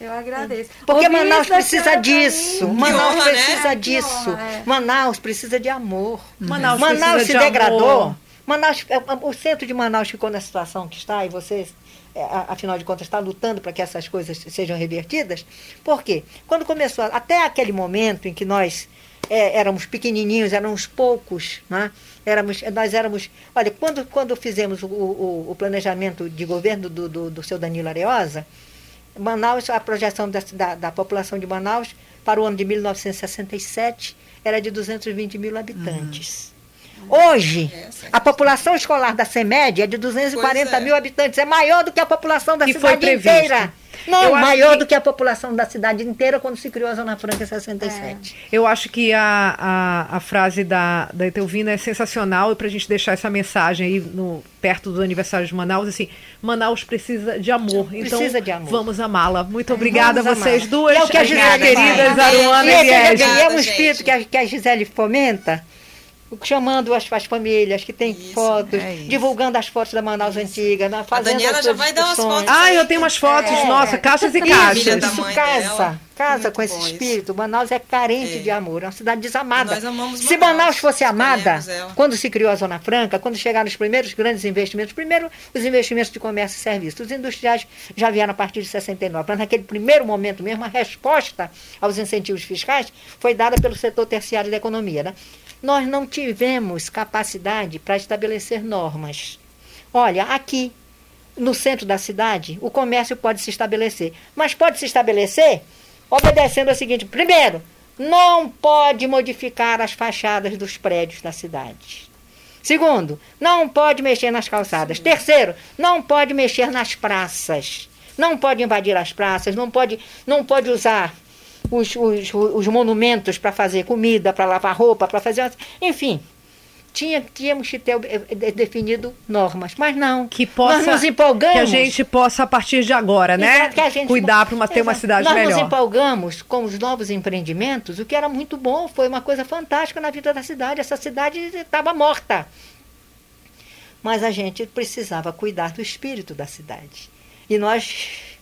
Eu agradeço. Porque Ouvi Manaus precisa disso. Manaus honra, precisa né? disso. Honra, é. Manaus precisa de amor. Manaus, Manaus se de degradou. Amor. Manaus, é, o centro de Manaus ficou na situação que está e vocês, é, afinal de contas, está lutando para que essas coisas sejam revertidas. Por quê? Quando começou, até aquele momento em que nós é, éramos pequenininhos, éramos poucos, né? Éramos, nós éramos. Olha, quando, quando fizemos o, o, o planejamento de governo do, do, do seu Danilo Areosa, Manaus, a projeção da, da, da, população de Manaus para o ano de 1967 era de 220 mil habitantes. Uhum. Hoje, a população escolar da CEMED é de 240 é. mil habitantes. É maior do que a população da foi cidade previsto. inteira. Não, Eu acho maior que- do que a população da cidade inteira quando se criou a Zona Franca em 67. Eu acho que a, a, a frase da, da Etelvina é sensacional e para a gente deixar essa mensagem aí no, perto do aniversário de Manaus, assim, Manaus precisa de amor. Então, Precisa de amor. vamos amá-la. Muito obrigada a vocês amar. duas, é o que a Gisele queridas. Aruana E é, Liege. é um espírito que a, que a Gisele fomenta, chamando as, as famílias que têm Isso, fotos, é isso. divulgando as fotos da Manaus Antiga, na- fazendo Daniela as já vai dar umas fotos. Ah, eu tenho umas fotos, É. nossa, caixas e caixas. Isso casa, dela. casa Muito com esse bom isso. espírito. Manaus é carente É. de amor, é uma cidade desamada. Nós amamos se Manaus, Manaus fosse amada, quando se criou a Zona Franca, quando chegaram os primeiros grandes investimentos, primeiro os investimentos de comércio e serviços, os industriais já vieram a partir de 69, mas naquele primeiro momento mesmo, a resposta aos incentivos fiscais foi dada pelo setor terciário da economia. Né? Nós não tivemos capacidade para estabelecer normas. Olha, aqui no centro da cidade, o comércio pode se estabelecer. Mas pode se estabelecer obedecendo ao seguinte: primeiro, não pode modificar as fachadas dos prédios da cidade. Segundo, não pode mexer nas calçadas. Terceiro, não pode mexer nas praças. Não pode invadir as praças, não pode, não pode usar os, os, os monumentos para fazer comida, para lavar roupa, para fazer. Enfim, tinha, tínhamos que ter eh, eh, definido normas. Mas não. Que possa, nós nos empolgamos. que a gente possa, a partir de agora, né, gente- cuidar para ter uma cidade Nós nos melhor. empolgamos com os novos empreendimentos, o que era muito bom, foi uma coisa fantástica na vida da cidade. Essa cidade estava morta. Mas a gente precisava cuidar do espírito da cidade. E nós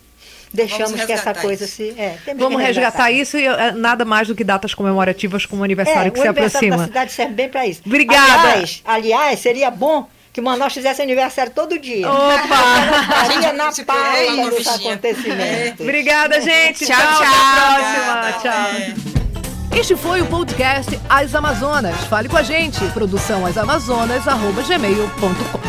deixamos que essa coisa isso. se. é, Vamos resgatar isso e é, nada mais do que datas comemorativas como o aniversário É, que o se aniversário da aproxima. cidade serve bem para isso. Obrigada. Aliás, aliás, seria bom que Manaus fizesse aniversário todo dia. Opa! [LAUGHS] Estaria na pauta é dos acontecimentos. Obrigada, gente. Tchau, Até tchau. a próxima. Obrigada, Tchau. até. Este foi o podcast As Amazonas. Fale com a gente. Produção asamazonas.gmail.com